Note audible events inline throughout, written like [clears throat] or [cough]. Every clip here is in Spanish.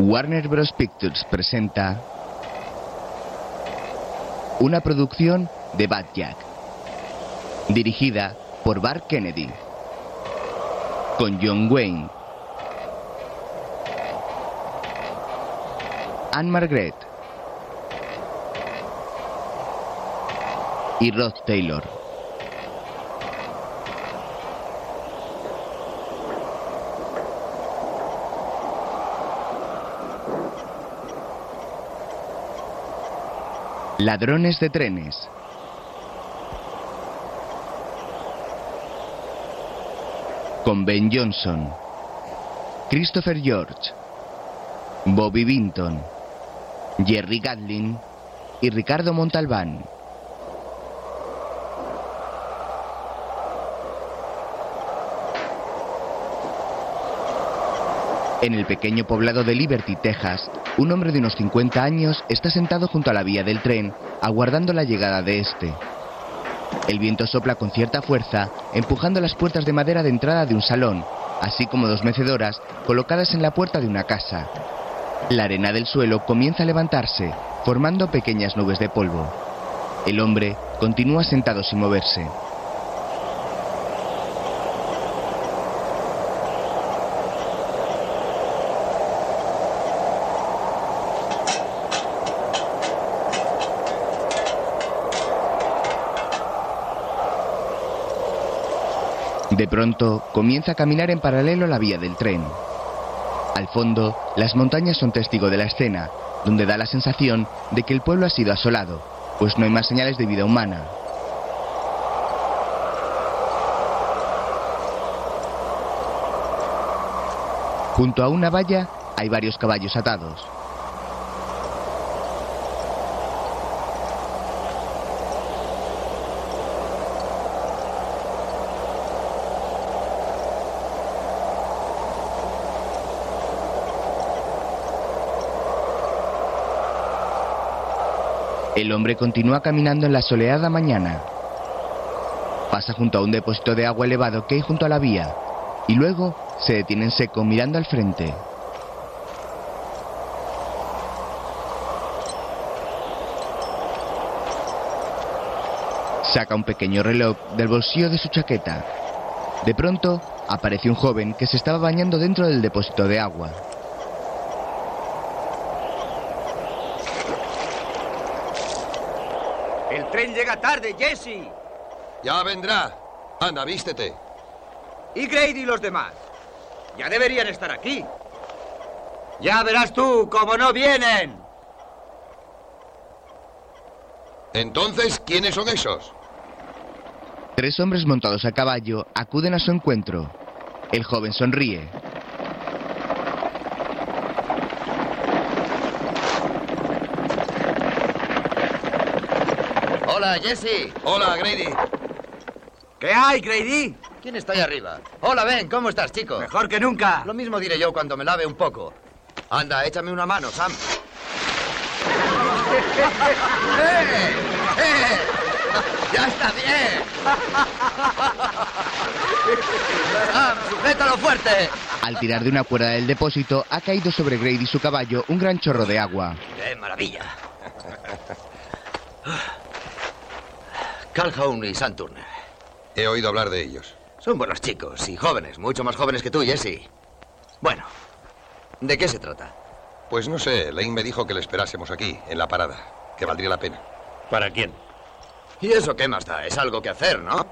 Warner Bros. Pictures presenta una producción de Bad Jack, dirigida por Bart Kennedy, con John Wayne, Anne Margaret y Rod Taylor. Ladrones de trenes. Con Ben Johnson, Christopher George, Bobby Vinton, Jerry Gatlin y Ricardo Montalbán. En el pequeño poblado de Liberty, Texas, un hombre de unos 50 años está sentado junto a la vía del tren, aguardando la llegada de este. El viento sopla con cierta fuerza, empujando las puertas de madera de entrada de un salón, así como dos mecedoras colocadas en la puerta de una casa. La arena del suelo comienza a levantarse, formando pequeñas nubes de polvo. El hombre continúa sentado sin moverse. De pronto comienza a caminar en paralelo a la vía del tren. Al fondo, las montañas son testigo de la escena, donde da la sensación de que el pueblo ha sido asolado, pues no hay más señales de vida humana. Junto a una valla hay varios caballos atados. El hombre continúa caminando en la soleada mañana. Pasa junto a un depósito de agua elevado que hay junto a la vía y luego se detiene en seco mirando al frente. Saca un pequeño reloj del bolsillo de su chaqueta. De pronto aparece un joven que se estaba bañando dentro del depósito de agua. El tren llega tarde, Jesse. Ya vendrá. Anda, vístete. Y Grady y los demás. Ya deberían estar aquí. Ya verás tú cómo no vienen. Entonces, ¿quiénes son esos? Tres hombres montados a caballo acuden a su encuentro. El joven sonríe. Hola, Jesse. Hola, Grady. ¿Qué hay, Grady? ¿Quién está ahí arriba? Hola, Ben, ¿cómo estás, chico? Mejor que nunca. Lo mismo diré yo cuando me lave un poco. Anda, échame una mano, Sam. [laughs] ¡Eh! ¡Eh! ¡Ya está bien! ¡Sam, sujétalo fuerte! Al tirar de una cuerda del depósito ha caído sobre Grady y su caballo un gran chorro de agua. ¡Qué maravilla! Calhoun y Sam Turner. He oído hablar de ellos. Son buenos chicos y jóvenes, mucho más jóvenes que tú, Jesse. Bueno, ¿de qué se trata? Pues no sé, Lane me dijo que le esperásemos aquí, en la parada, que valdría la pena. ¿Para quién? ¿Y eso qué más da? Es algo que hacer, ¿no?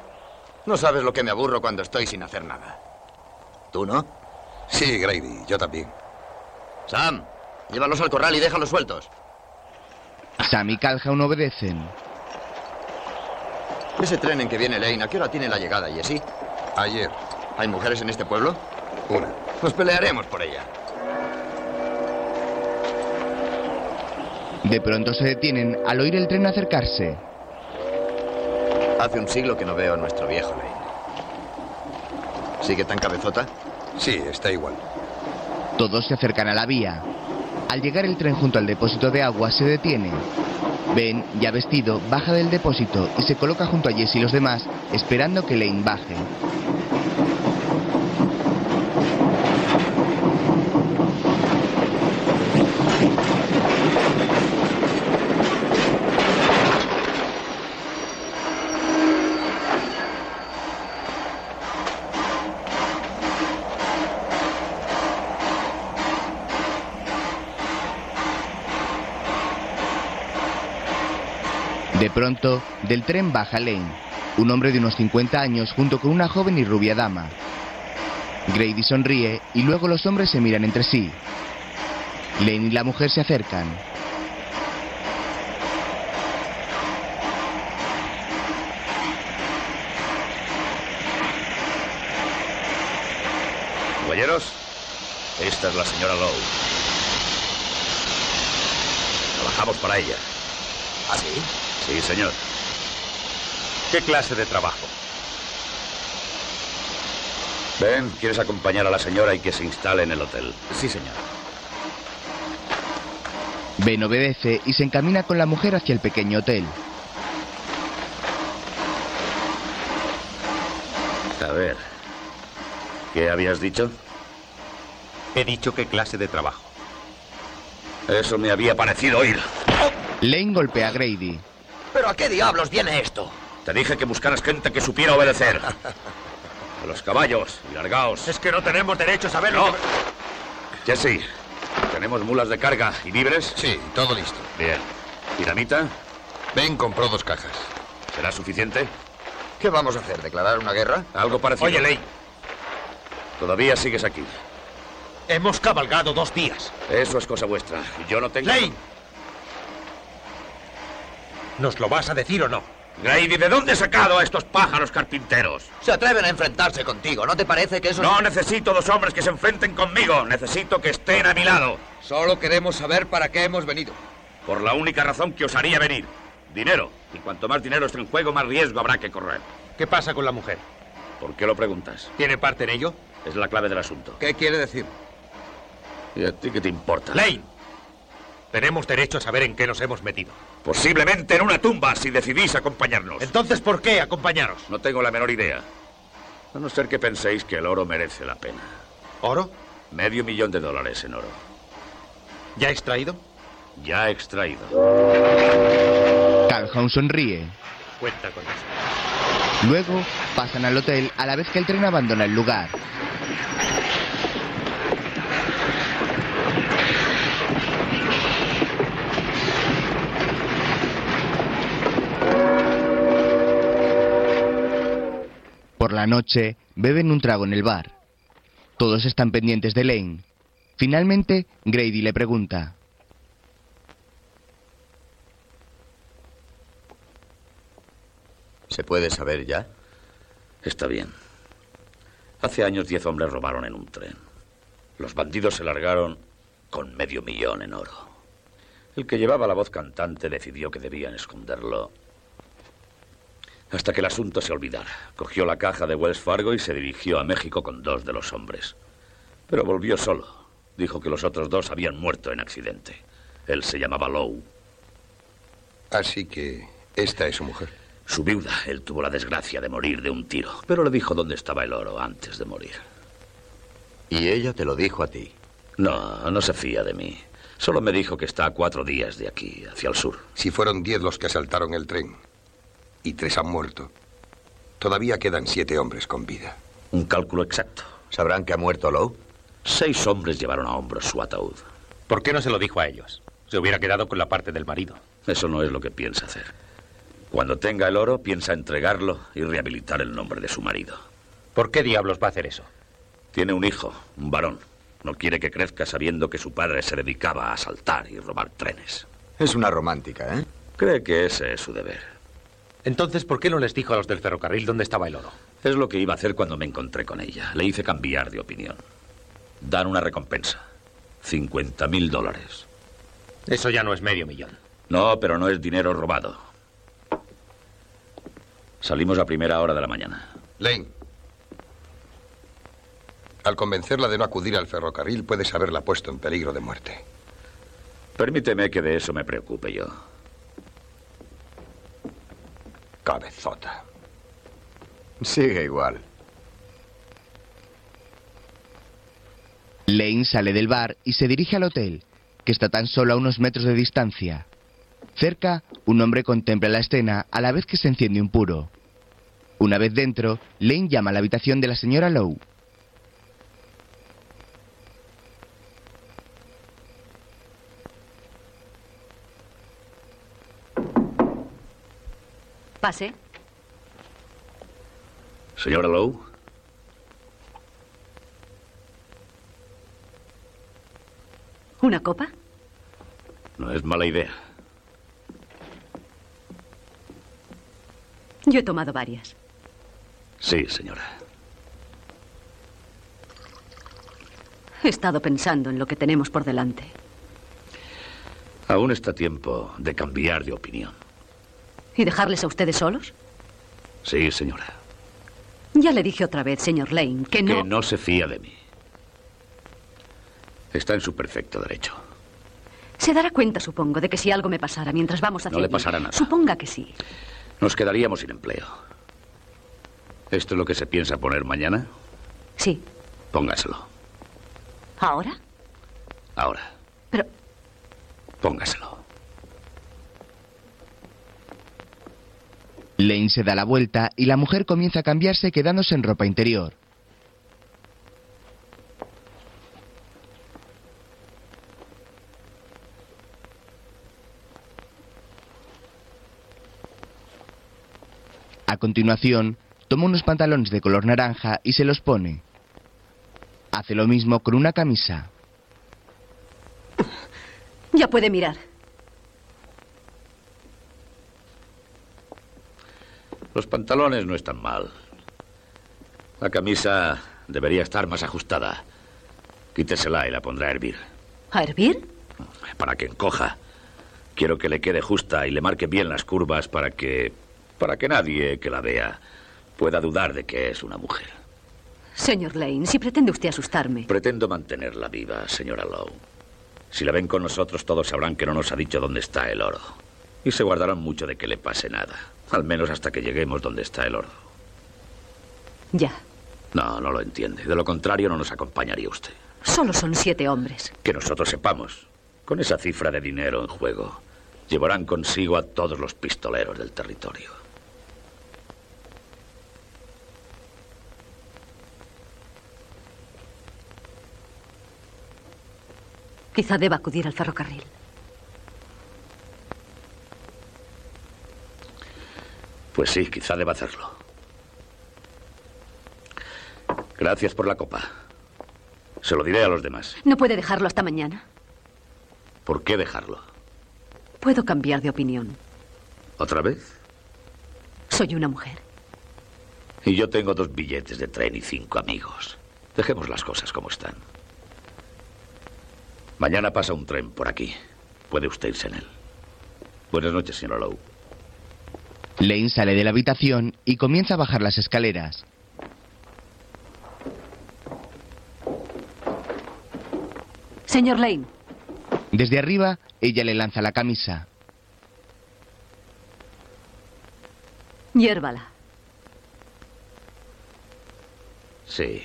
No sabes lo que me aburro cuando estoy sin hacer nada. ¿Tú no? Sí, Grady, yo también. Sam, llévalos al corral y déjalos sueltos. Sam y Calhoun obedecen. Ese tren en que viene Lane, ¿a qué hora tiene la llegada, Jesse? Ayer, ¿Hay mujeres en este pueblo? una. Nos pelearemos por ella. De pronto se detienen al oír el tren acercarse. Hace un siglo que no veo a nuestro viejo Lane. ¿Sigue tan cabezota? Sí, está igual. Todos se acercan a la vía. Al llegar el tren junto al depósito de agua se detiene. Ben, ya vestido, baja del depósito y se coloca junto a Jesse y los demás, esperando que Lane baje. Pronto, del tren baja Lane, un hombre de unos 50 años junto con una joven y rubia dama. Grady sonríe y luego los hombres se miran entre sí. Lane y la mujer se acercan. Caballeros, esta es la señora Lowe. Trabajamos para ella. ¿Ah, sí? Sí, señor. ¿Qué clase de trabajo? Ben, ¿quieres acompañar a la señora y que se instale en el hotel? Sí, señor. Ben obedece y se encamina con la mujer hacia el pequeño hotel. A ver. ¿Qué habías dicho? He dicho qué clase de trabajo. Eso me había parecido oír. Lane golpea a Grady. ¿Pero a qué diablos viene esto? Te dije que buscaras gente que supiera obedecer. [laughs] A los caballos y largaos. Es que no tenemos derecho a saber No. que... Jesse, ¿tenemos mulas de carga y víveres? Sí, todo listo. Bien. ¿Dinamita? Ben compró dos cajas. ¿Será suficiente? ¿Qué vamos a hacer? ¿Declarar una guerra? Algo parecido. Oye, Ley, Todavía sigues aquí. hemos cabalgado dos días. Eso es cosa vuestra. Yo no tengo... Ley. ¿Nos lo vas a decir o no? Grady, ¿de dónde he sacado a estos pájaros carpinteros? Se atreven a enfrentarse contigo. ¿No te parece que eso es- No necesito dos hombres que se enfrenten conmigo. Necesito que estén a mi lado. Solo queremos saber para qué hemos venido. Por la única razón que os haría venir. Dinero. Y cuanto más dinero esté en juego, más riesgo habrá que correr. ¿Qué pasa con la mujer? ¿Por qué lo preguntas? ¿Tiene parte en ello? Es la clave del asunto. ¿Qué quiere decir? ¿Y a ti qué te importa? Lane, tenemos derecho a saber en qué nos hemos metido. Posiblemente en una tumba si decidís acompañarnos. Entonces, ¿por qué acompañaros? No tengo la menor idea. A no ser que penséis que el oro merece la pena. ¿Oro? Medio millón de dólares en oro. ¿Ya extraído? Ya extraído. Calhoun sonríe. Cuenta con eso. Luego pasan al hotel a la vez que el tren abandona el lugar. Por la noche beben un trago en el bar. Todos están pendientes de Lane. Finalmente, Grady le pregunta. ¿Se puede saber ya? Está bien. Hace años diez hombres robaron en un tren. Los bandidos se largaron con medio millón en oro. El que llevaba la voz cantante decidió que debían esconderlo hasta que el asunto se olvidara. Cogió la caja de Wells Fargo y se dirigió a México con dos de los hombres. Pero volvió solo. Dijo que los otros dos habían muerto en accidente. Él se llamaba Lowe. Así que esta es su mujer. Su viuda, él tuvo la desgracia de morir de un tiro, pero le dijo dónde estaba el oro antes de morir. Y ella te lo dijo a ti. No, no se fía de mí. Solo me dijo que está a cuatro días de aquí, hacia el sur. Si fueron diez los que asaltaron el tren y tres han muerto, todavía quedan siete hombres con vida. Un cálculo exacto. ¿Sabrán que ha muerto Lowe? Seis hombres llevaron a hombros su ataúd. ¿Por qué no se lo dijo a ellos? Se hubiera quedado con la parte del marido. Eso no es lo que piensa hacer. Cuando tenga el oro, piensa entregarlo y rehabilitar el nombre de su marido. ¿Por qué diablos va a hacer eso? Tiene un hijo, un varón. No quiere que crezca sabiendo que su padre se dedicaba a asaltar y robar trenes. Es una romántica, ¿eh? Cree que ese es su deber. Entonces, ¿por qué no les dijo a los del ferrocarril dónde estaba el oro? Es lo que iba a hacer cuando me encontré con ella. Le hice cambiar de opinión. Dan una recompensa. 50 mil dólares. Eso ya no es medio millón. No, pero no es dinero robado. Salimos a primera hora de la mañana. Lane. Al convencerla de no acudir al ferrocarril, puedes haberla puesto en peligro de muerte. Permíteme que de eso me preocupe yo. Cabezota. Sigue igual. Lane sale del bar y se dirige al hotel, que está tan solo a unos metros de distancia. Cerca, un hombre contempla la escena a la vez que se enciende un puro. Una vez dentro, Lane llama a la habitación de la señora Lowe. Pase. Señora Lowe. ¿Una copa? No es mala idea. Yo he tomado varias. Sí, señora. He estado pensando en lo que tenemos por delante. Aún está tiempo de cambiar de opinión. ¿Y dejarles a ustedes solos? Sí, señora. Ya le dije otra vez, señor Lane, que no... Que no se fía de mí. Está en su perfecto derecho. Se dará cuenta, supongo, de que si algo me pasara mientras vamos hacia No le allí- pasará nada. Suponga que sí. Nos quedaríamos sin empleo. ¿Esto es lo que se piensa poner mañana? Sí. Póngaselo. ¿Ahora? Ahora. Pero... Póngaselo. Lane se da la vuelta y la mujer comienza a cambiarse quedándose en ropa interior. A continuación, toma unos pantalones de color naranja y se los pone. Hace lo mismo con una camisa. Ya puede mirar. Los pantalones no están mal. La camisa debería estar más ajustada. Quítesela y la pondrá a hervir. ¿A hervir? Para que encoja. Quiero que le quede justa y le marque bien las curvas para que. para que nadie que la vea pueda dudar de que es una mujer. Señor Lane, si pretende usted asustarme. Pretendo mantenerla viva, señora Lowe. Si la ven con nosotros, todos sabrán que no nos ha dicho dónde está el oro. Y se guardarán mucho de que le pase nada. Al menos hasta que lleguemos donde está el oro. Ya. No, no lo entiende. De lo contrario, no nos acompañaría usted. Solo son siete hombres. Que nosotros sepamos. Con esa cifra de dinero en juego, llevarán consigo a todos los pistoleros del territorio. Quizá deba acudir al ferrocarril. Pues sí, quizá deba hacerlo. Gracias por la copa. Se lo diré a los demás. ¿No puede dejarlo hasta mañana? ¿Por qué dejarlo? Puedo cambiar de opinión. ¿Otra vez? Soy una mujer. Y yo tengo dos billetes de tren y cinco amigos. Dejemos las cosas como están. Mañana pasa un tren por aquí. Puede usted irse en él. Buenas noches, señor Lowe. Lane sale de la habitación y comienza a bajar las escaleras. Señor Lane, Desde arriba, ella le lanza la camisa. hiérvala. Sí.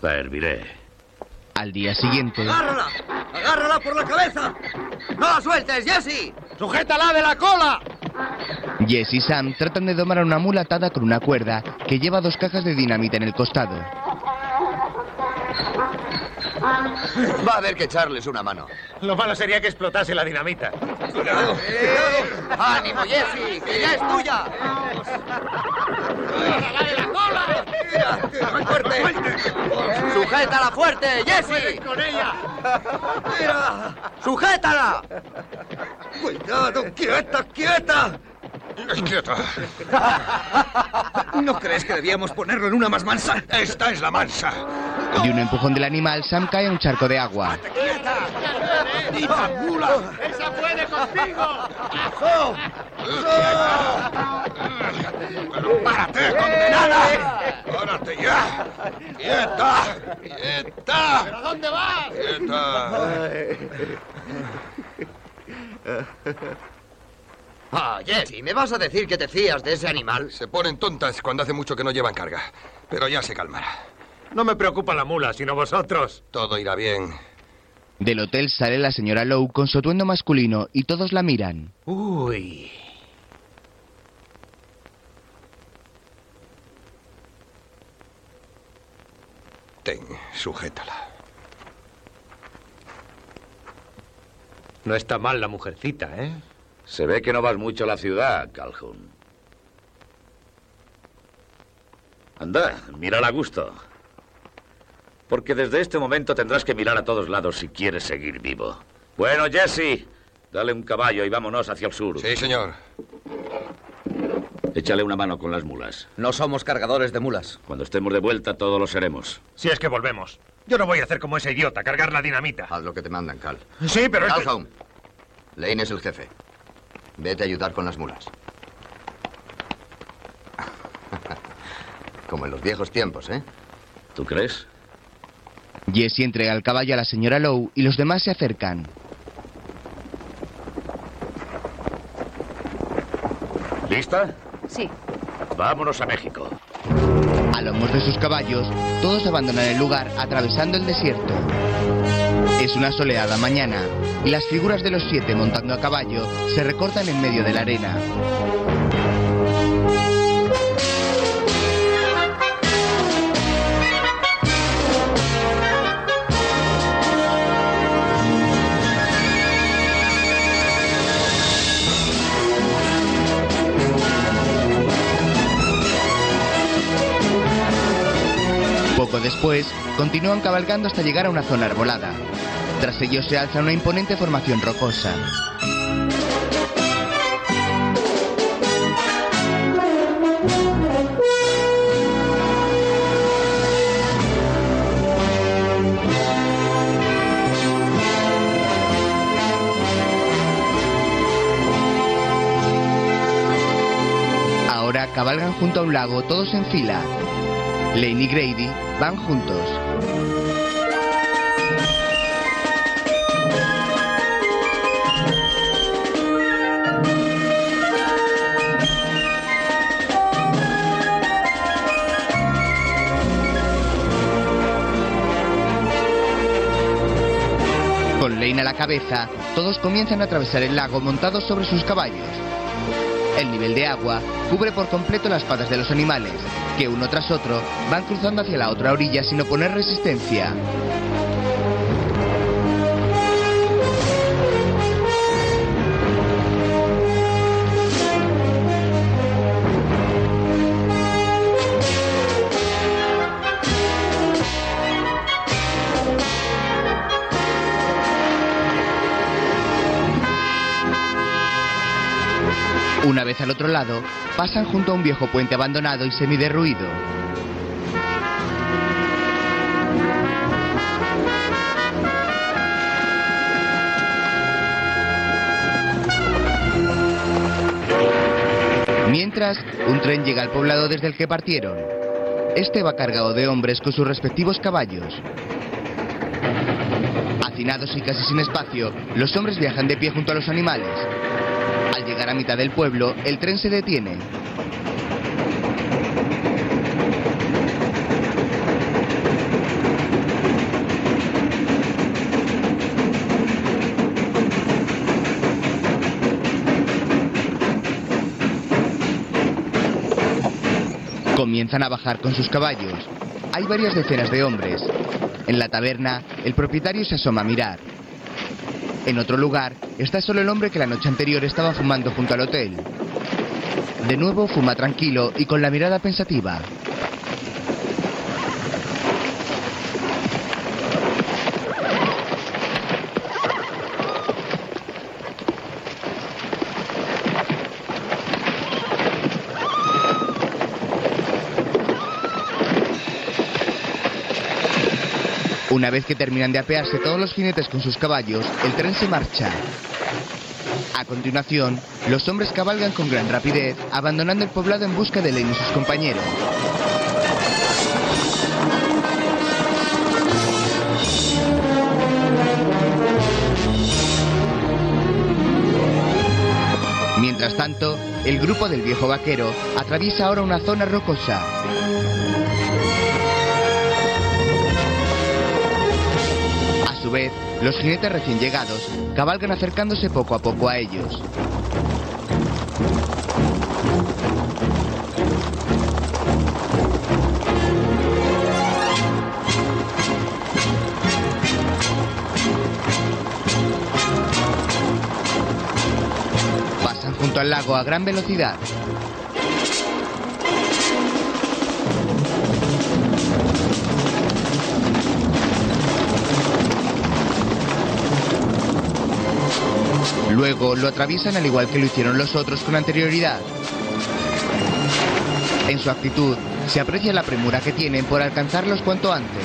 La herviré. Al día siguiente, ¡Agárrala! ¡Agárrala por la cabeza! ¡No la sueltes, Jesse! ¡Sujétala de la cola! Jess y Sam tratan de domar a una mula atada con una cuerda que lleva dos cajas de dinamita en el costado. Va a haber que echarles una mano. Lo malo sería que explotase la dinamita. ¡Ánimo, Jesse! ¡Que ya es tuya! ¡Dale la cola! ¡Muy fuerte! ¡Sujétala fuerte, Jesse! con ella! ¡Mira! ¡Sujétala! ¡Cuidado! ¡Quieta, quieta! ¡Quieta! ¿No crees que debíamos ponerlo en una más mansa? Esta es la mansa. De un empujón del animal, Sam cae a un charco de agua. ¡Quieta, mula! ¡Esa puede contigo! ¡Párate, condenada! ¡Párate ya! ¡Quieta! ¡Quieta! ¿Pero dónde vas? ¡Quieta! Ah, Jesse, ¿me vas a decir que te fías de ese animal? Se ponen tontas cuando hace mucho que no llevan carga. Pero ya se calmará. No me preocupa la mula, sino vosotros. Todo irá bien. Del hotel sale la señora Lowe con su atuendo masculino y todos la miran. Uy. Ten, sujétala. No está mal la mujercita, ¿eh? Se ve que no vas mucho a la ciudad, Calhoun. Anda, mírala a gusto. Porque desde este momento tendrás que mirar a todos lados si quieres seguir vivo. Bueno, Jesse, dale un caballo y vámonos hacia el sur. Sí, señor. Échale una mano con las mulas. No somos cargadores de mulas. Cuando estemos de vuelta, todos lo seremos. Si es que volvemos. Yo no voy a hacer como ese idiota, cargar la dinamita. Haz lo que te mandan, Cal. Sí, pero... Este- Calhoun, Lane es el jefe. Vete a ayudar con las mulas. [laughs] Como en los viejos tiempos, ¿eh? ¿Tú crees? Jesse entrega el caballo a la señora Lowe y los demás se acercan. ¿Lista? Sí. Vámonos a México. A lomos de sus caballos, todos abandonan el lugar atravesando el desierto. Es una soleada mañana y las figuras de los siete montando a caballo se recortan en medio de la arena. Poco después, continúan cabalgando hasta llegar a una zona arbolada. Tras ellos se alza una imponente formación rocosa. Ahora cabalgan junto a un lago todos en fila. Lane y Grady van juntos. Todos comienzan a atravesar el lago montados sobre sus caballos. El nivel de agua cubre por completo las patas de los animales, que uno tras otro van cruzando hacia la otra orilla sin oponer resistencia. Al otro lado, pasan junto a un viejo puente abandonado y semiderruido. Mientras, un tren llega al poblado desde el que partieron. Este va cargado de hombres con sus respectivos caballos. Hacinados y casi sin espacio, los hombres viajan de pie junto a los animales. Llegar a mitad del pueblo, el tren se detiene. Comienzan a bajar con sus caballos. Hay varias decenas de hombres. En la taberna, el propietario se asoma a mirar. En otro lugar, está solo el hombre que la noche anterior estaba fumando junto al hotel. De nuevo fuma tranquilo y con la mirada pensativa. Una vez que terminan de apearse todos los jinetes con sus caballos, el tren se marcha. A continuación, los hombres cabalgan con gran rapidez, abandonando el poblado en busca de Lane y sus compañeros. Mientras tanto, el grupo del viejo vaquero atraviesa ahora una zona rocosa. Vez, los jinetes recién llegados cabalgan acercándose poco a poco a ellos. Pasan junto al lago a gran velocidad. Luego lo atraviesan al igual que lo hicieron los otros con anterioridad. En su actitud se aprecia la premura que tienen por alcanzarlos cuanto antes.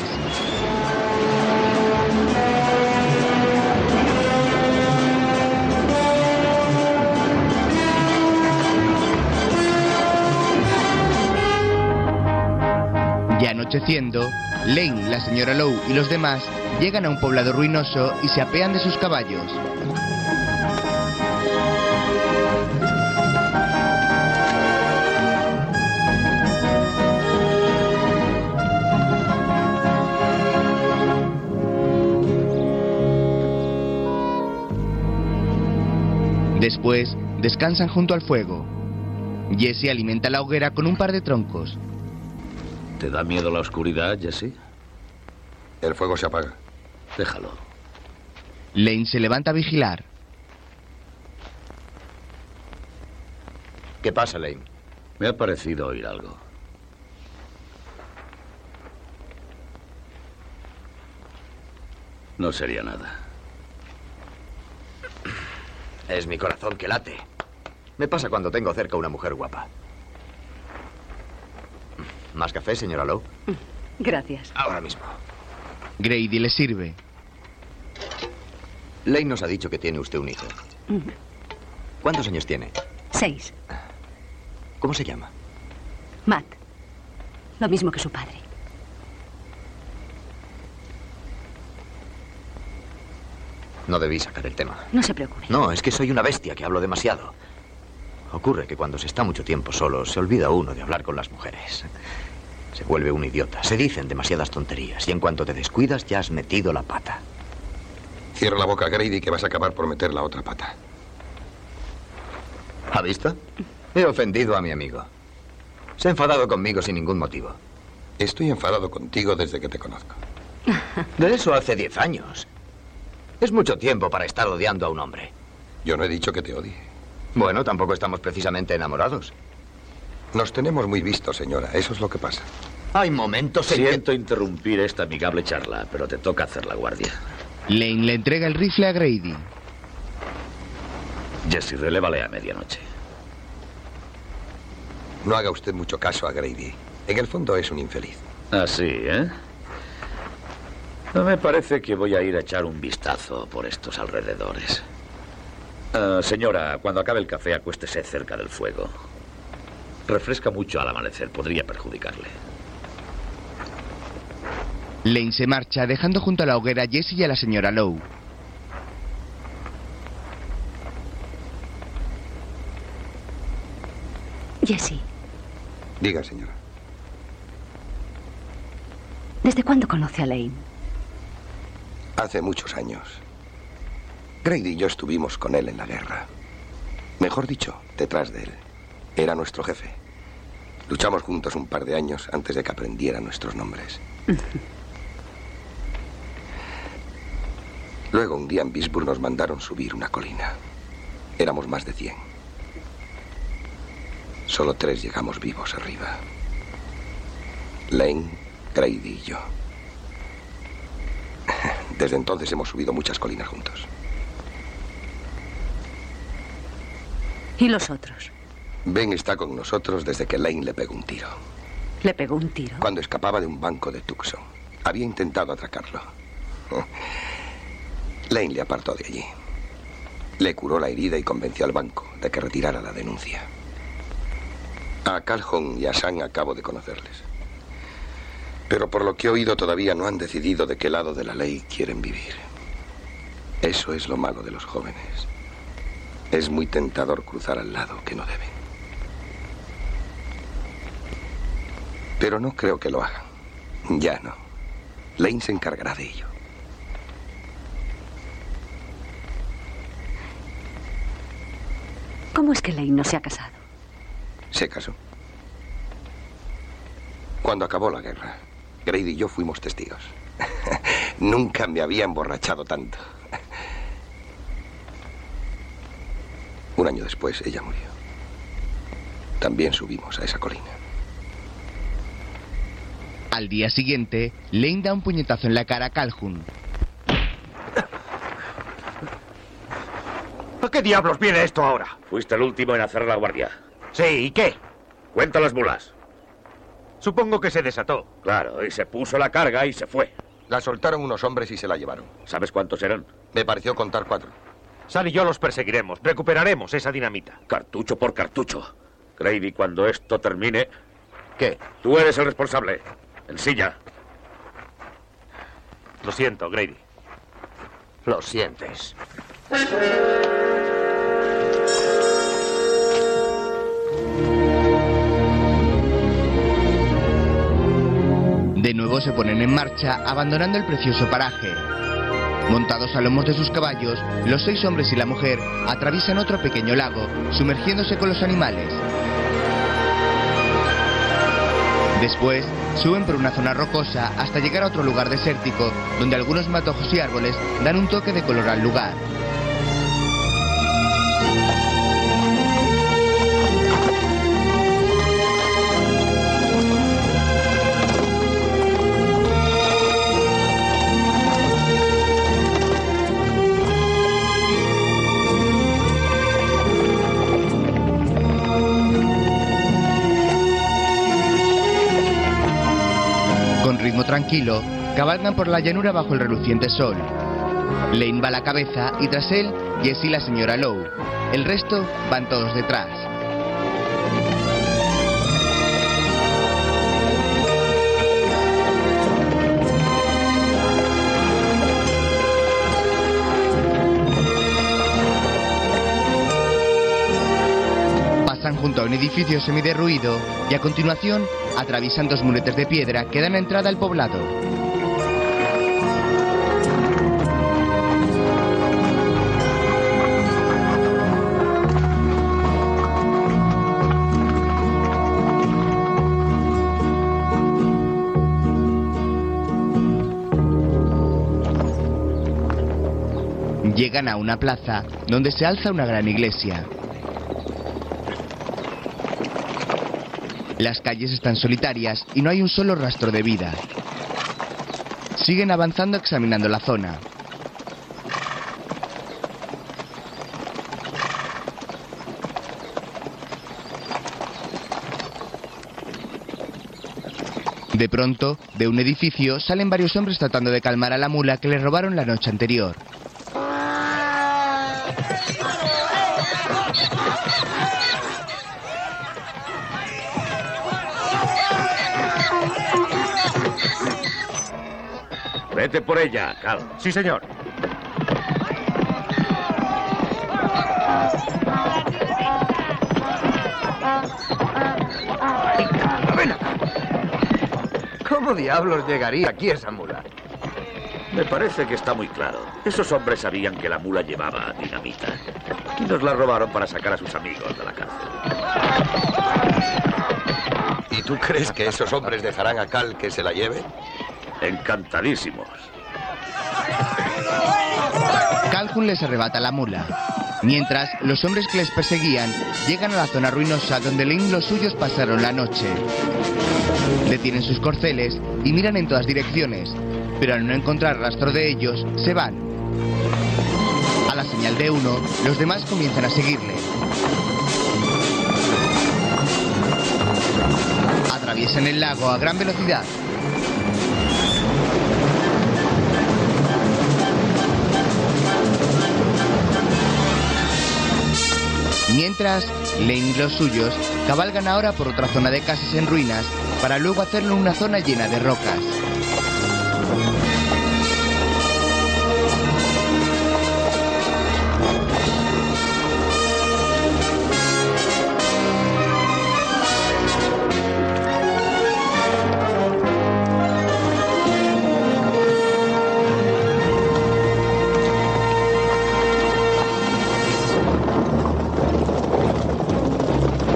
Ya anocheciendo, Lane, la señora Lowe y los demás llegan a un poblado ruinoso y se apean de sus caballos. Después, descansan junto al fuego. Jesse alimenta la hoguera con un par de troncos. ¿Te da miedo la oscuridad, Jesse? El fuego se apaga. Déjalo. Lane se levanta a vigilar. ¿Qué pasa, Lane? Me ha parecido oír algo. No sería nada. Es mi corazón que late. Me pasa cuando tengo cerca una mujer guapa. ¿Más café, señora Lowe? Gracias. Ahora mismo. Grady le sirve. Lane nos ha dicho que tiene usted un hijo. ¿Cuántos años tiene? Seis. ¿Cómo se llama? Matt. Lo mismo que su padre. No debí sacar el tema. No se preocupe. No, es que soy una bestia que hablo demasiado. Ocurre que cuando se está mucho tiempo solo, se olvida uno de hablar con las mujeres. Se vuelve un idiota. Se dicen demasiadas tonterías y en cuanto te descuidas ya has metido la pata. Cierra la boca, Grady, que vas a acabar por meter la otra pata. ¿Ha visto? He ofendido a mi amigo. Se ha enfadado conmigo sin ningún motivo. Estoy enfadado contigo desde que te conozco. [laughs] De eso hace diez años. Es mucho tiempo para estar odiando a un hombre. Yo no he dicho que te odie. Bueno, tampoco estamos precisamente enamorados. Nos tenemos muy vistos, señora. Eso es lo que pasa. Hay momentos en que... Siento interrumpir esta amigable charla, pero te toca hacer la guardia. Lane le entrega el rifle a Grady. Jesse, relévale a medianoche. No haga usted mucho caso a Grady. En el fondo es un infeliz. Así, ¿eh? No me parece que voy a ir a echar un vistazo por estos alrededores. Ah, señora, cuando acabe el café, acuéstese cerca del fuego. Refresca mucho al amanecer, podría perjudicarle. Lane se marcha dejando junto a la hoguera a Jesse y a la señora Lowe. Jesse, Diga, señora. ¿desde cuándo conoce a Lane? Hace muchos años. Grady y yo estuvimos con él en la guerra. Mejor dicho, detrás de él. Era nuestro jefe. Luchamos juntos un par de años antes de que aprendiera nuestros nombres. [laughs] Luego, un día en Bisburg nos mandaron subir una colina. Éramos más de 100. Solo tres llegamos vivos arriba. Lane, Grady y yo. [laughs] Desde entonces hemos subido muchas colinas juntos. ¿Y los otros? Ben está con nosotros desde que Lane le pegó un tiro. ¿Le pegó un tiro? Cuando escapaba de un banco de Tucson. Había intentado atracarlo. [laughs] Lane le apartó de allí. Le curó la herida y convenció al banco de que retirara la denuncia. A Calhoun y a Sam acabo de conocerles. Pero por lo que he oído todavía no han decidido de qué lado de la ley quieren vivir. Eso es lo malo de los jóvenes. Es muy tentador cruzar al lado que no deben. Pero no creo que lo hagan. Ya no. Lane se encargará de ello. ¿Cómo es que Lane no se ha casado? Se casó. Cuando acabó la guerra, Grady y yo fuimos testigos. [laughs] Nunca me había emborrachado tanto. Un año después, ella murió. También subimos a esa colina. Al día siguiente, Lane da un puñetazo en la cara a Calhoun. ¿A qué diablos viene esto ahora? Fuiste el último en hacer la guardia. Sí, ¿y qué? Cuenta las mulas. Supongo que se desató. Claro, y se puso la carga y se fue. La soltaron unos hombres y se la llevaron. ¿Sabes cuántos eran? Me pareció contar cuatro. Sal y yo los perseguiremos. Recuperaremos esa dinamita. Cartucho por cartucho. Grady, cuando esto termine, ¿Qué? tú eres el responsable. En silla. Lo siento, Grady. Lo sientes. De nuevo se ponen en marcha, abandonando el precioso paraje. Montados a lomos de sus caballos, los seis hombres y la mujer atraviesan otro pequeño lago, sumergiéndose con los animales. Después, suben por una zona rocosa hasta llegar a otro lugar desértico, donde algunos matojos y árboles dan un toque de color al lugar. Tranquilo, cabalgan por la llanura bajo el reluciente sol. Lane va a la cabeza y tras él, Jess y la señora Lowe. El resto van todos detrás. Pasan junto a un edificio semiderruido y a continuación atraviesan dos muletes de piedra que dan entrada al poblado. Llegan a una plaza donde se alza una gran iglesia. Las calles están solitarias y no hay un solo rastro de vida. Siguen avanzando examinando la zona. De pronto, de un edificio salen varios hombres tratando de calmar a la mula que le robaron la noche anterior. Vete por ella, Cal. Sí, señor. ¿Cómo diablos llegaría aquí esa mula? Me parece que está muy claro. Esos hombres sabían que la mula llevaba dinamita. Y nos la robaron para sacar a sus amigos de la cárcel. ¿Y tú crees que esos hombres dejarán a Cal que se la lleve? Encantadísimos. Calhoun les arrebata la mula. Mientras, los hombres que les perseguían llegan a la zona ruinosa donde y los suyos pasaron la noche. Detienen sus corceles y miran en todas direcciones, pero al no encontrar rastro de ellos, se van. A la señal de uno, los demás comienzan a seguirle. Atraviesan el lago a gran velocidad. Mientras, Lane y los suyos cabalgan ahora por otra zona de casas en ruinas para luego hacerlo una zona llena de rocas.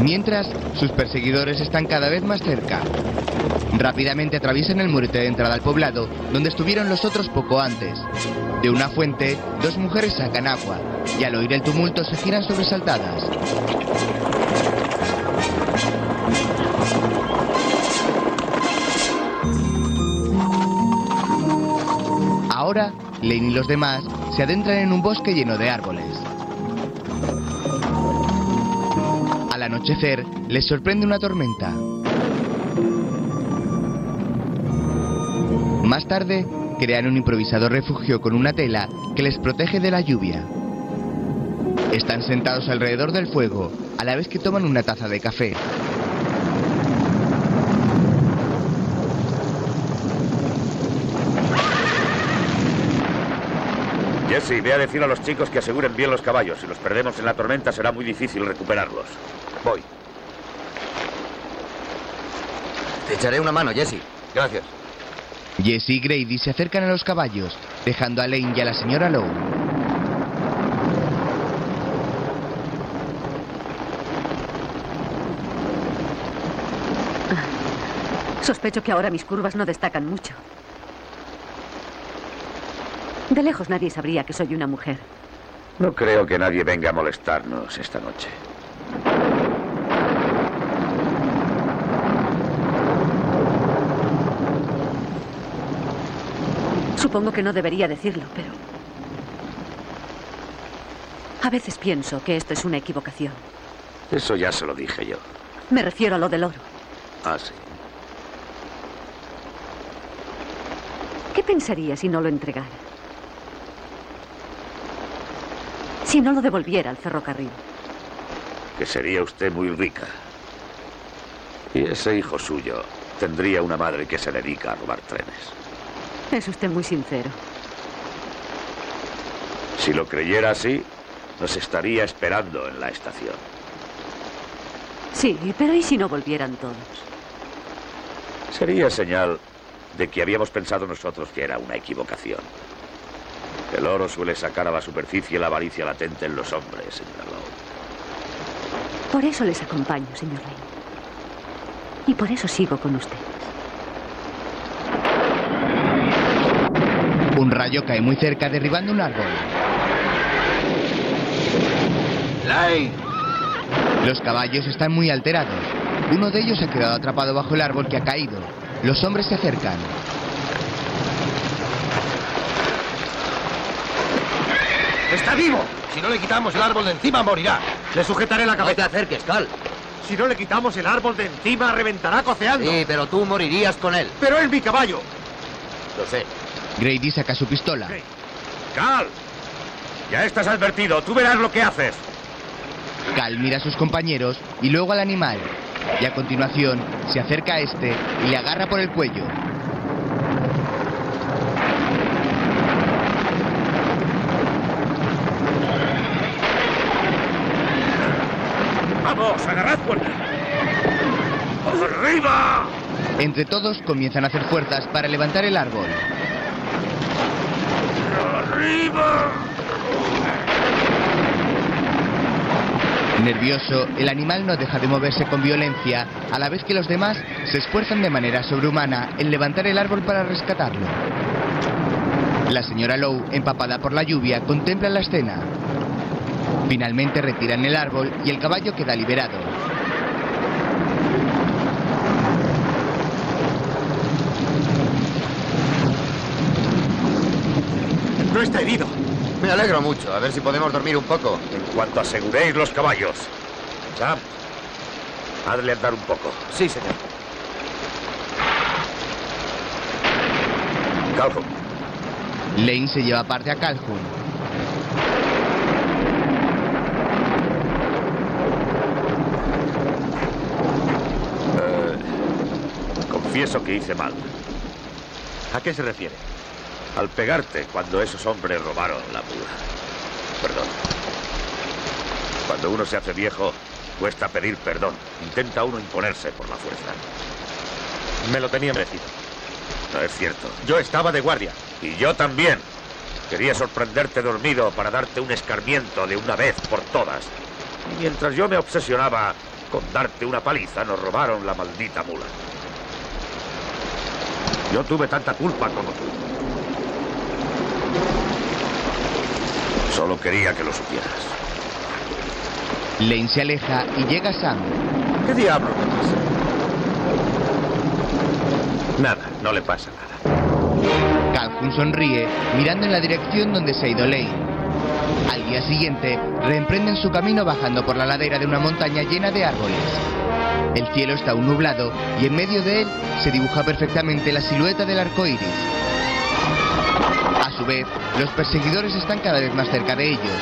Mientras, sus perseguidores están cada vez más cerca. Rápidamente atraviesan el murete de entrada al poblado, donde estuvieron los otros poco antes. De una fuente, dos mujeres sacan agua, y al oír el tumulto se giran sobresaltadas. Ahora, Lane y los demás se adentran en un bosque lleno de árboles. Anochecer, les sorprende una tormenta. Más tarde, crean un improvisado refugio con una tela que les protege de la lluvia. Están sentados alrededor del fuego, a la vez que toman una taza de café. Jesse, ve a decir a los chicos que aseguren bien los caballos. Si los perdemos en la tormenta será muy difícil recuperarlos. Voy. Te echaré una mano, Jesse. Gracias. Jesse y Grady se acercan a los caballos, dejando a Lane y a la señora Lowe. Sospecho que ahora mis curvas no destacan mucho. De lejos nadie sabría que soy una mujer. No creo que nadie venga a molestarnos esta noche. Supongo que no debería decirlo, pero... A veces pienso que esto es una equivocación. Eso ya se lo dije yo. Me refiero a lo del oro. Ah, sí. ¿Qué pensaría si no lo entregara? Si no lo devolviera al ferrocarril. Que sería usted muy rica. Y ese hijo suyo tendría una madre que se dedica a robar trenes. Es usted muy sincero. Si lo creyera así, nos estaría esperando en la estación. Sí, pero ¿y si no volvieran todos? Sería señal de que habíamos pensado nosotros que era una equivocación. El oro suele sacar a la superficie la avaricia latente en los hombres, señora Lowe. Por eso les acompaño, señor Lane. Y por eso sigo con usted. Un rayo cae muy cerca derribando un árbol. Lane. Los caballos están muy alterados. Uno de ellos ha quedado atrapado bajo el árbol que ha caído. Los hombres se acercan. ¡Está vivo! Si no le quitamos el árbol de encima, morirá. Le sujetaré la No te cabeza. acerques, Cal. Si no le quitamos el árbol de encima, reventará coceando. Sí, pero tú morirías con él. Pero es mi caballo. Lo sé. Grady saca su pistola. Cal, ya estás advertido. Tú verás lo que haces. Cal mira a sus compañeros y luego al animal. Y a continuación se acerca a este y le agarra por el cuello. Vamos, agarrad. ¡Arriba! Entre todos comienzan a hacer fuerzas para levantar el árbol. ¡Arriba! Nervioso, el animal no deja de moverse con violencia, a la vez que los demás se esfuerzan de manera sobrehumana en levantar el árbol para rescatarlo. La señora Lowe, empapada por la lluvia, contempla la escena. Finalmente retiran el árbol y el caballo queda liberado. No está herido. Me alegro mucho. A ver si podemos dormir un poco. En cuanto aseguréis los caballos. Sam, hazle andar un poco. Sí, señor. Calhoun, Lane se lleva parte a Calhoun. Confieso que hice mal. ¿A qué se refiere? Al pegarte cuando esos hombres robaron la mula. Perdón. Cuando uno se hace viejo, cuesta pedir perdón. Intenta uno imponerse por la fuerza. Me lo tenía merecido. No es cierto. Yo estaba de guardia. Y yo también. Quería sorprenderte dormido para darte un escarmiento de una vez por todas. Y mientras yo me obsesionaba con darte una paliza, nos robaron la maldita mula. Yo tuve tanta culpa como tú. Solo quería que lo supieras. Lane se aleja y llega Sam. ¿Qué diablo le pasa? Nada, no le pasa nada. Calhoun sonríe, mirando en la dirección donde se ha ido Lane. Al día siguiente, reemprenden su camino bajando por la ladera de una montaña llena de árboles. El cielo está aún nublado y en medio de él se dibuja perfectamente la silueta del arco iris. A su vez, los perseguidores están cada vez más cerca de ellos.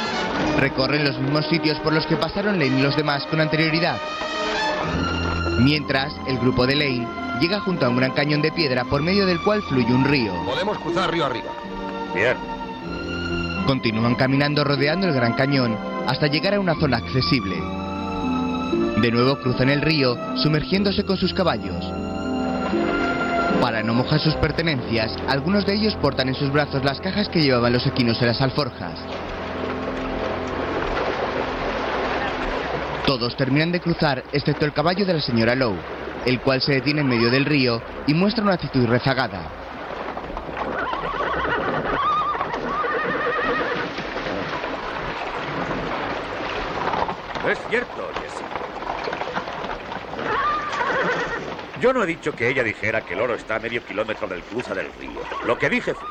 Recorren los mismos sitios por los que pasaron Lane y los demás con anterioridad. Mientras, el grupo de Lane llega junto a un gran cañón de piedra por medio del cual fluye un río. Podemos cruzar río arriba. Bien. Continúan caminando rodeando el gran cañón hasta llegar a una zona accesible. De nuevo cruzan el río, sumergiéndose con sus caballos. Para no mojar sus pertenencias, algunos de ellos portan en sus brazos las cajas que llevaban los equinos en las alforjas. Todos terminan de cruzar, excepto el caballo de la señora Lowe, el cual se detiene en medio del río y muestra una actitud rezagada. Es cierto, Jessie. Yo no he dicho que ella dijera que el oro está a medio kilómetro del cruza del río. Lo que dije fue...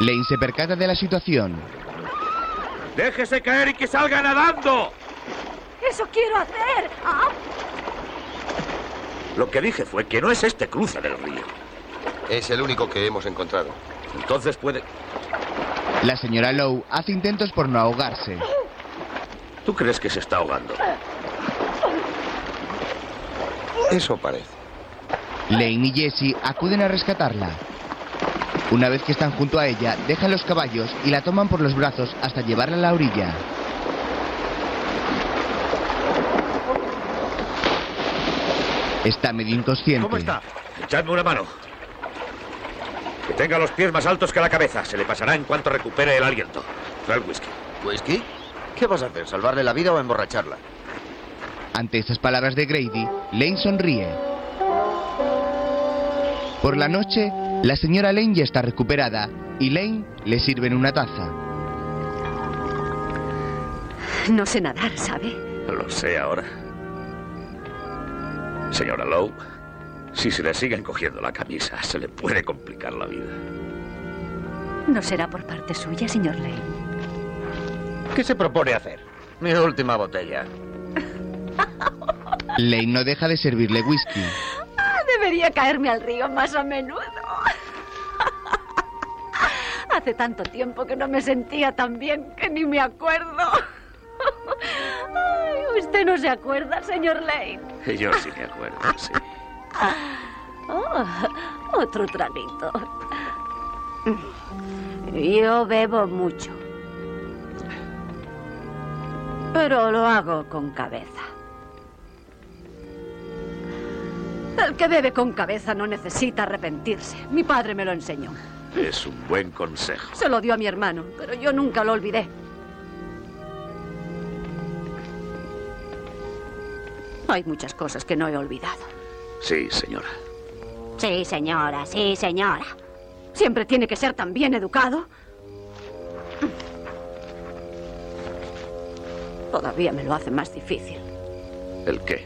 Lane se percata de la situación. ¡Déjese caer y que salga nadando! ¡Eso quiero hacer! ¡Ah! Lo que dije fue que no es este cruce del río. Es el único que hemos encontrado. Entonces puede... La señora Lowe hace intentos por no ahogarse. ¿Tú crees que se está ahogando? Eso parece. Lane y Jesse acuden a rescatarla. Una vez que están junto a ella, dejan los caballos y la toman por los brazos hasta llevarla a la orilla. Está medio inconsciente. ¿Cómo está? Echadme una mano. Que tenga los pies más altos que la cabeza. Se le pasará en cuanto recupere el aliento. Trae el whisky. ¿Whisky? ¿Qué vas a hacer? ¿Salvarle la vida o emborracharla? Ante estas palabras de Grady, Lane sonríe. Por la noche, la señora Lane ya está recuperada y Lane le sirve en una taza. No sé nadar, ¿sabe? Lo sé ahora. Señora Lowe, si se le siguen cogiendo la camisa, se le puede complicar la vida. No será por parte suya, señor Lane. ¿Qué se propone hacer? Mi última botella. [laughs] Lane no deja de servirle whisky. Ah, Debería caerme al río más a menudo. [laughs] Hace tanto tiempo que no me sentía tan bien que ni me acuerdo. [laughs] Ay, ¿Usted no se acuerda, señor Lane? Yo sí me acuerdo, sí. Oh, otro traguito. Yo bebo mucho. Pero lo hago con cabeza. El que bebe con cabeza no necesita arrepentirse. Mi padre me lo enseñó. Es un buen consejo. Se lo dio a mi hermano, pero yo nunca lo olvidé. Hay muchas cosas que no he olvidado. Sí, señora. Sí, señora, sí, señora. ¿Siempre tiene que ser tan bien educado? Todavía me lo hace más difícil. ¿El qué?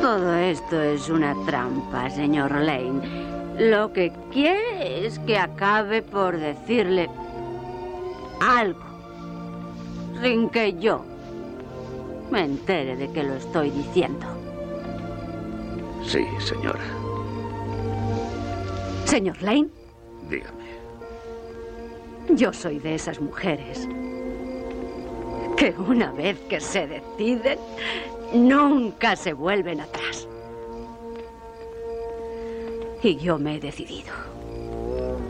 Todo esto es una trampa, señor Lane. Lo que quiere es que acabe por decirle algo, sin que yo me entere de que lo estoy diciendo. Sí, señora. Señor Lane, Dígame. Yo soy de esas mujeres que una vez que se deciden, nunca se vuelven atrás. Y yo me he decidido.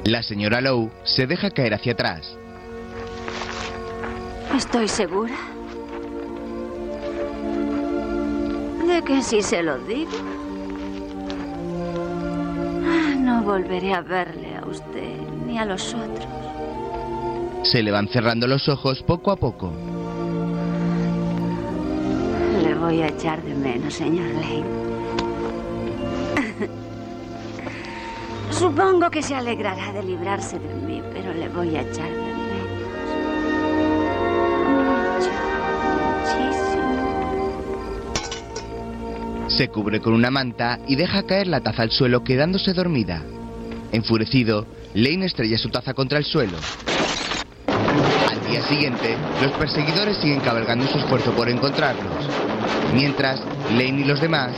La señora Lowe se deja caer hacia atrás. Estoy segura de que si se lo digo, no volveré a verle a usted ni a los otros. Se le van cerrando los ojos poco a poco. Le voy a echar de menos, señor Lane. [laughs] Supongo que se alegrará de librarse de mí, pero le voy a echar de menos. Mucho, muchísimo. Se cubre con una manta y deja caer la taza al suelo quedándose dormida. Enfurecido, Lane estrella su taza contra el suelo. Al día siguiente, los perseguidores siguen cabalgando su esfuerzo por encontrarlos. Mientras, Lane y los demás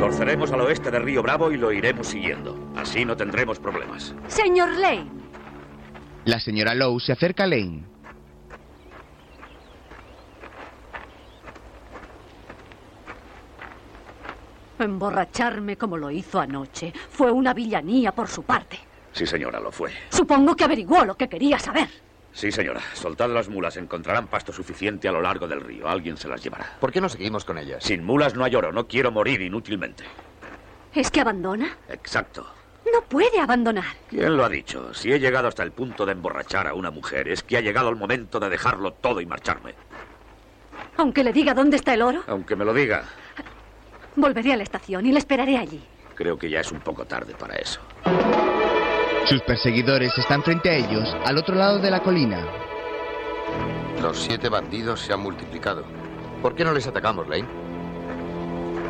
Torceremos al oeste de Río Bravo y lo iremos siguiendo. Así no tendremos problemas. Señor Lane, La señora Lowe se acerca a Lane. Emborracharme como lo hizo anoche fue una villanía por su parte. Sí, señora, lo fue. Supongo que averiguó lo que quería saber. Sí, señora. Soltad las mulas. Encontrarán pasto suficiente a lo largo del río. Alguien se las llevará. ¿Por qué no seguimos con ellas? Sin mulas no hay oro. No quiero morir inútilmente. ¿Es que abandona? Exacto. No puede abandonar. ¿Quién lo ha dicho? Si he llegado hasta el punto de emborrachar a una mujer, es que ha llegado el momento de dejarlo todo y marcharme. Aunque le diga dónde está el oro, Aunque me lo diga, volveré a la estación y le esperaré allí. creo que ya es un poco tarde para eso. Sus perseguidores están frente a ellos, al otro lado de la colina. Los siete bandidos se han multiplicado. ¿Por qué no les atacamos, Lane?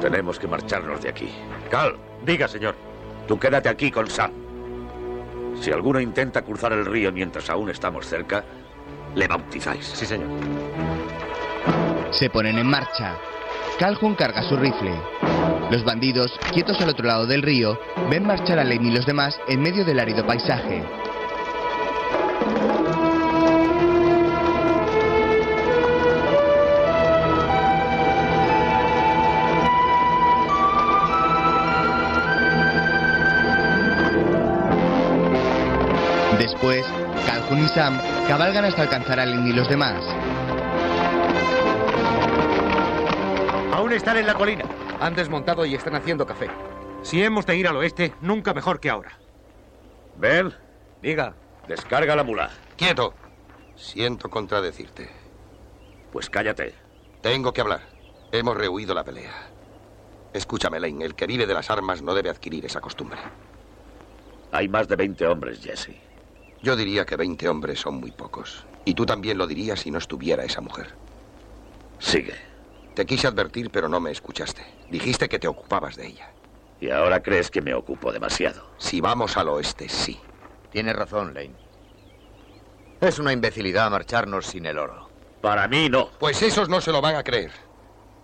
Tenemos que marcharnos de aquí. Cal, Diga, señor. tú quédate aquí con Sam. Si alguno intenta cruzar el río mientras aún estamos cerca, le bautizáis. Sí, señor. Se ponen en marcha. Calhoun carga su rifle. Los bandidos, quietos al otro lado del río, ven marchar a Lane y los demás en medio del árido paisaje. Después, Calhoun y Sam cabalgan hasta alcanzar a Lane y los demás. Aún están en la colina. Han desmontado y están haciendo café. Si hemos de ir al oeste, nunca mejor que ahora. Bell, Diga. descarga la mula. ¡Quieto! Siento contradecirte. Pues cállate. Tengo que hablar. Hemos rehuido la pelea. Escúchame, Lane. El que vive de las armas no debe adquirir esa costumbre. Hay más de 20 hombres, Jesse. Yo diría que 20 hombres son muy pocos. Y tú también lo dirías si no estuviera esa mujer. Sigue. Te quise advertir, pero no me escuchaste. Dijiste que te ocupabas de ella. Y ahora crees que me ocupo demasiado. Si vamos al oeste, sí. Tienes razón, Lane. Es una imbecilidad marcharnos sin el oro. Para mí no. Pues esos no se lo van a creer.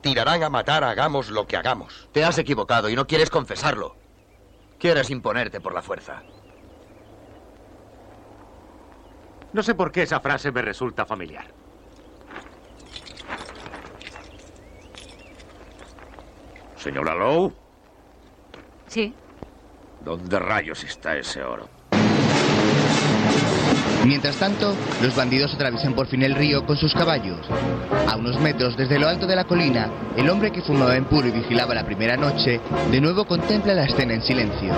Tirarán a matar, hagamos lo que hagamos. Te has equivocado y no quieres confesarlo. Quieres imponerte por la fuerza. No sé por qué esa frase me resulta familiar. Señora Lowe, Sí. ¿dónde rayos está ese oro? Mientras tanto, los bandidos atraviesan por fin el río con sus caballos. A unos metros desde lo alto de la colina, el hombre que fumaba en puro y vigilaba la primera noche, de nuevo contempla la escena en silencio.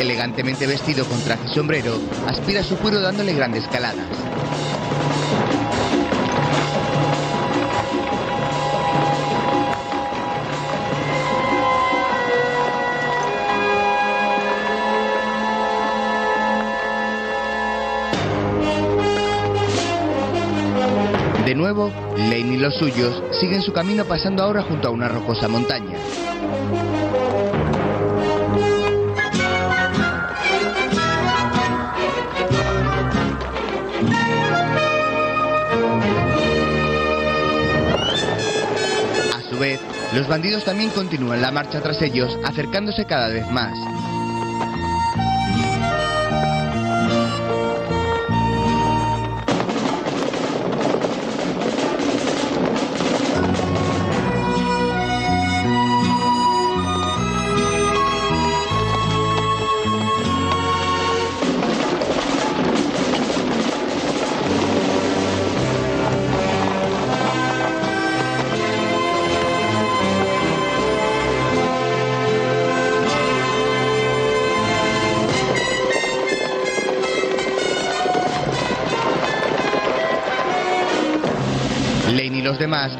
Elegantemente vestido con traje y sombrero, aspira su puro dándole grandes caladas. Nuevo, Lane y los suyos siguen su camino pasando ahora junto a una rocosa montaña. A su vez, los bandidos también continúan la marcha tras ellos, acercándose cada vez más.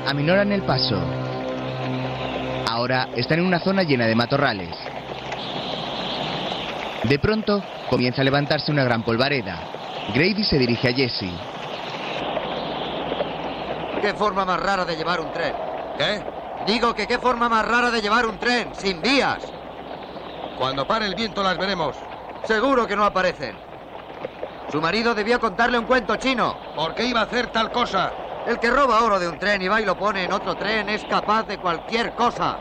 Aminoran el paso. Ahora están en una zona llena de matorrales. De pronto, comienza a levantarse una gran polvareda. Grady se dirige a Jesse. ¿Qué forma más rara de llevar un tren? ¿Qué? Digo que qué forma más rara de llevar un tren, sin vías. Cuando pare el viento las veremos. Seguro que no aparecen. Su marido debió contarle un cuento chino. ¿Por qué iba a hacer tal cosa? El que roba oro de un tren y va y lo pone en otro tren es capaz de cualquier cosa.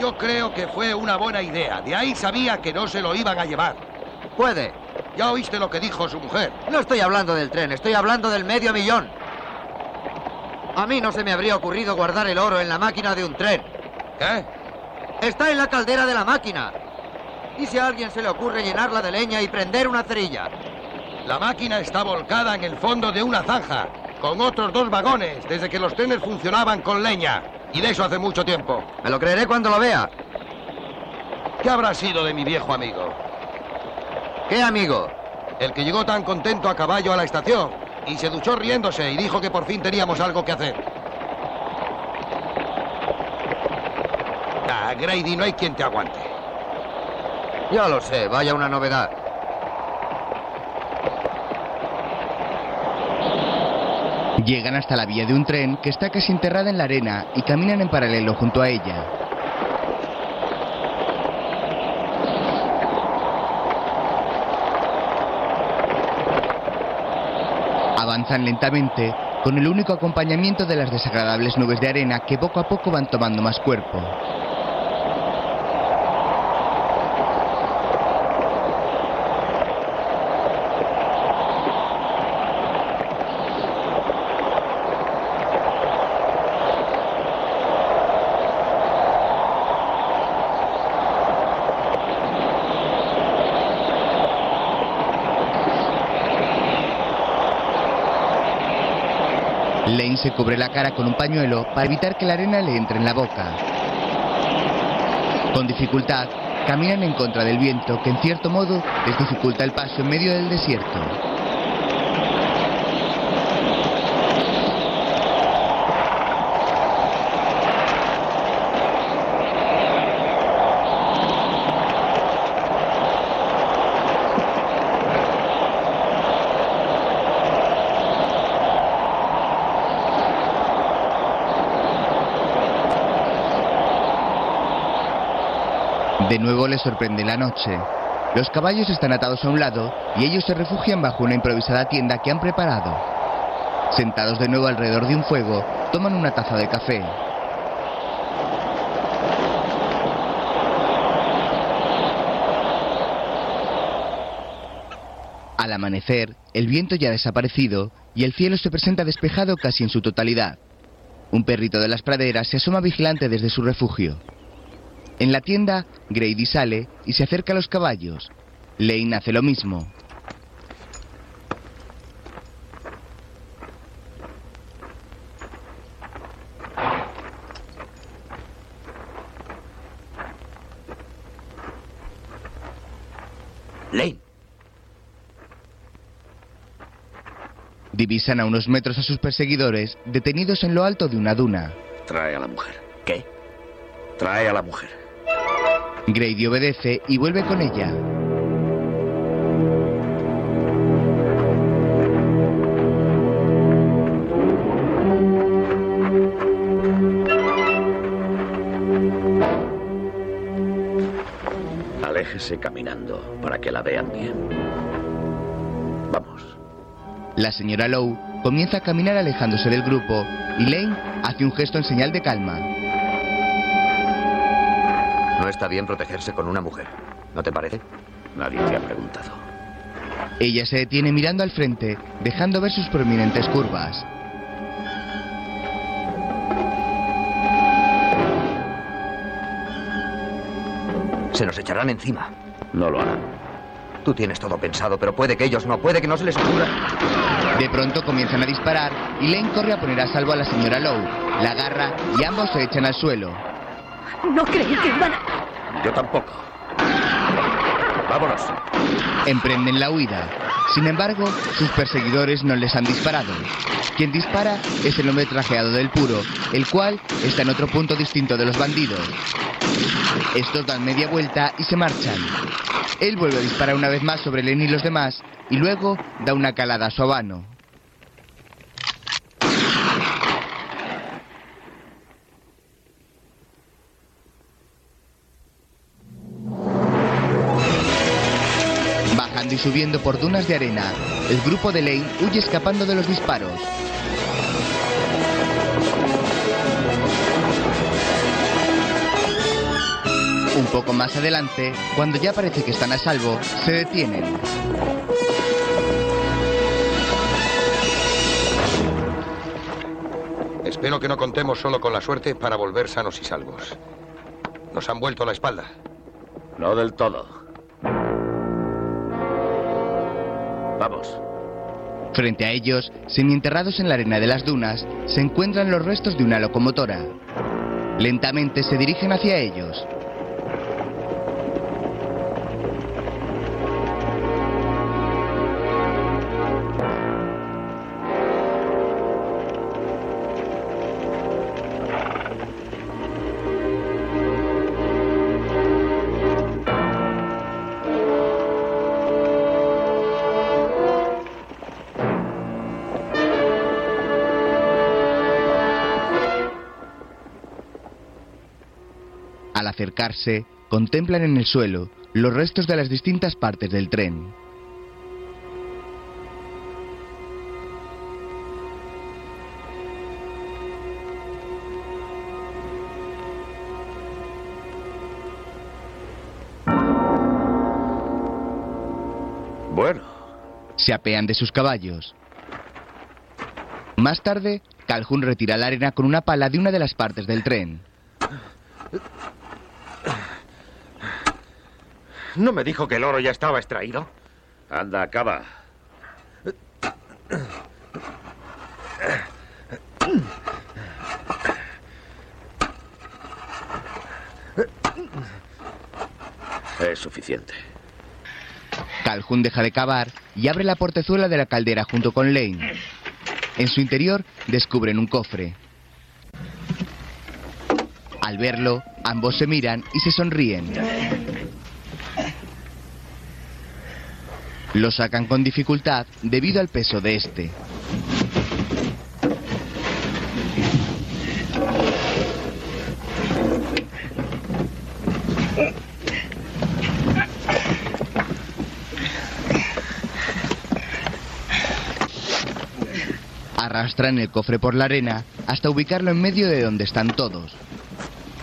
Yo creo que fue una buena idea. De ahí sabía que no se lo iban a llevar. Puede. Ya oíste lo que dijo su mujer. No estoy hablando del tren, estoy hablando del medio millón. A mí no se me habría ocurrido guardar el oro en la máquina de un tren. ¿Qué? Está en la caldera de la máquina. ¿Y si a alguien se le ocurre llenarla de leña y prender una cerilla? La máquina está volcada en el fondo de una zanja, con otros dos vagones, desde que los trenes funcionaban con leña. Y de eso hace mucho tiempo. Me lo creeré cuando lo vea. ¿Qué habrá sido de mi viejo amigo? ¿Qué amigo? El que llegó tan contento a caballo a la estación y se duchó riéndose y dijo que por fin teníamos algo que hacer. Ah, Grady, no hay quien te aguante. Ya lo sé, vaya una novedad. Llegan hasta la vía de un tren que está casi enterrada en la arena y caminan en paralelo junto a ella. Avanzan lentamente con el único acompañamiento de las desagradables nubes de arena que poco a poco van tomando más cuerpo. Lane se cubre la cara con un pañuelo para evitar que la arena le entre en la boca. Con dificultad, caminan en contra del viento que en cierto modo les dificulta el paso en medio del desierto. De nuevo les sorprende la noche. Los caballos están atados a un lado y ellos se refugian bajo una improvisada tienda que han preparado. Sentados de nuevo alrededor de un fuego, toman una taza de café. Al amanecer, el viento ya ha desaparecido y el cielo se presenta despejado casi en su totalidad. Un perrito de las praderas se asoma vigilante desde su refugio. En la tienda, Grady sale y se acerca a los caballos. Lane hace lo mismo. Lane. Divisan a unos metros a sus perseguidores, detenidos en lo alto de una duna. Trae a la mujer. ¿Qué? Trae a la mujer. Grady obedece y vuelve con ella. Aléjese caminando para que la vean bien. Vamos. La señora Lowe comienza a caminar alejándose del grupo y Lane hace un gesto en señal de calma. No está bien protegerse con una mujer. ¿No te parece? Nadie te ha preguntado. Ella se detiene mirando al frente, dejando ver sus prominentes curvas. Se nos echarán encima. No lo harán. Tú tienes todo pensado, pero puede que ellos no, puede que no se les ocurra. De pronto comienzan a disparar y Lane corre a poner a salvo a la señora Lowe. La agarra y ambos se echan al suelo. No creí que iban a... Yo tampoco. Vámonos. Emprenden la huida. Sin embargo, sus perseguidores no les han disparado. Quien dispara es el hombre trajeado del puro, el cual está en otro punto distinto de los bandidos. Estos dan media vuelta y se marchan. Él vuelve a disparar una vez más sobre Len y los demás y luego da una calada a su habano. Subiendo por dunas de arena, el grupo de Lane huye escapando de los disparos. Un poco más adelante, cuando ya parece que están a salvo, se detienen. Espero que no contemos solo con la suerte para volver sanos y salvos. Nos han vuelto la espalda. No del todo. Vamos. Frente a ellos, semienterrados en la arena de las dunas, se encuentran los restos de una locomotora. Lentamente se dirigen hacia ellos. Acercarse, contemplan en el suelo los restos de las distintas partes del tren. Bueno, Se apean de sus caballos. Más tarde, Calhoun retira la arena con una pala de una de las partes del tren. ¿No me dijo que el oro ya estaba extraído? anda, acaba. Es suficiente. Calhoun deja de cavar y abre la portezuela de la caldera junto con Lane. En su interior descubren un cofre. Al verlo, ambos se miran y se sonríen. Lo sacan con dificultad debido al peso de este. Arrastran el cofre por la arena hasta ubicarlo en medio de donde están todos.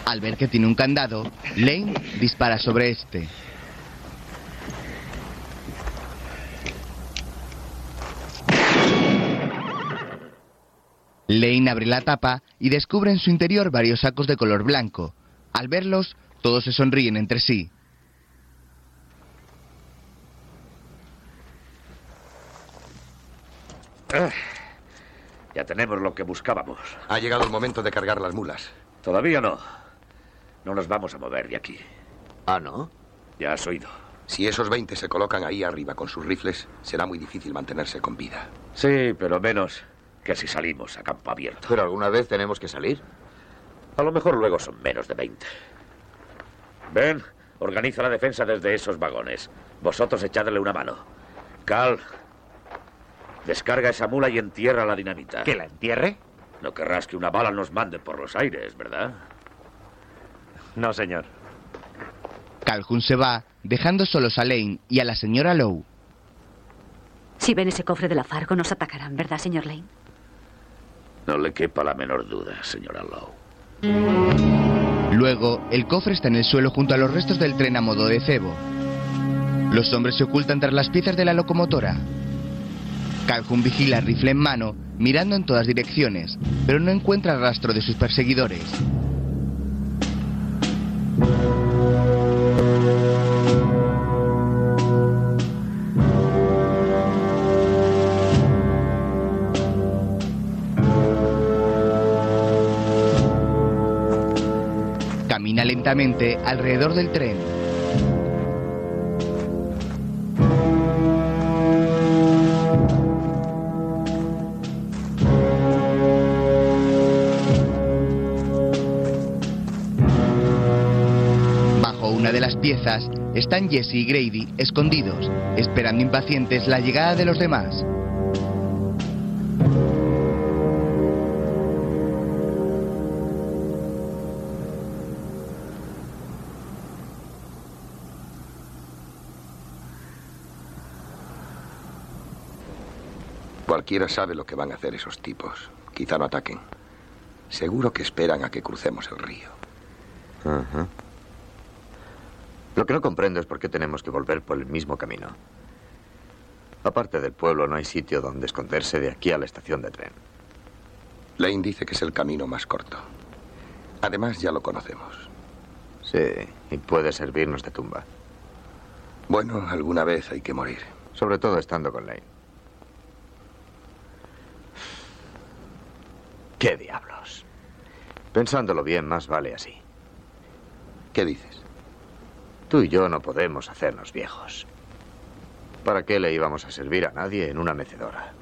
Al ver que tiene un candado, Lane dispara sobre este. Lane abre la tapa y descubre en su interior varios sacos de color blanco. Al verlos, todos se sonríen entre sí. Ah, ya tenemos lo que buscábamos. Ha llegado el momento de cargar las mulas. Todavía no. No nos vamos a mover de aquí. Ah, ¿no? Ya has oído. Si esos 20 se colocan ahí arriba con sus rifles, será muy difícil mantenerse con vida. Sí, pero menos que si salimos a campo abierto. Pero alguna vez tenemos que salir. A lo mejor luego son menos de 20. Ven, organiza la defensa desde esos vagones. Vosotros echadle una mano. Cal, descarga esa mula y entierra la dinamita. ¿Que la entierre? No querrás que una bala nos mande por los aires, ¿verdad? No, señor. Calhoun se va, dejando solos a Lane y a la señora Lowe. Si ven ese cofre de la Fargo, nos atacarán, ¿verdad, señor Lane? No le quepa la menor duda, señora Lowe. Luego, el cofre está en el suelo junto a los restos del tren a modo de cebo. Los hombres se ocultan tras las piezas de la locomotora. Calhoun vigila rifle en mano, mirando en todas direcciones, pero no encuentra rastro de sus perseguidores. Lentamente alrededor del tren. Bajo una de las piezas están Jesse y Grady escondidos, esperando impacientes la llegada de los demás. Cualquiera sabe lo que van a hacer esos tipos. Quizá no ataquen. Seguro que esperan a que crucemos el río. Ajá. Lo que no comprendo es por qué tenemos que volver por el mismo camino. Aparte del pueblo, no hay sitio donde esconderse de aquí a la estación de tren. Lane dice que es el camino más corto. Además, ya lo conocemos. Sí, y puede servirnos de tumba. Bueno, alguna vez hay que morir. Sobre todo estando con Lane. ¿Qué diablos? Pensándolo bien, más vale así. ¿Qué dices? Tú y yo no podemos hacernos viejos. ¿Para qué le íbamos a servir a nadie en una mecedora?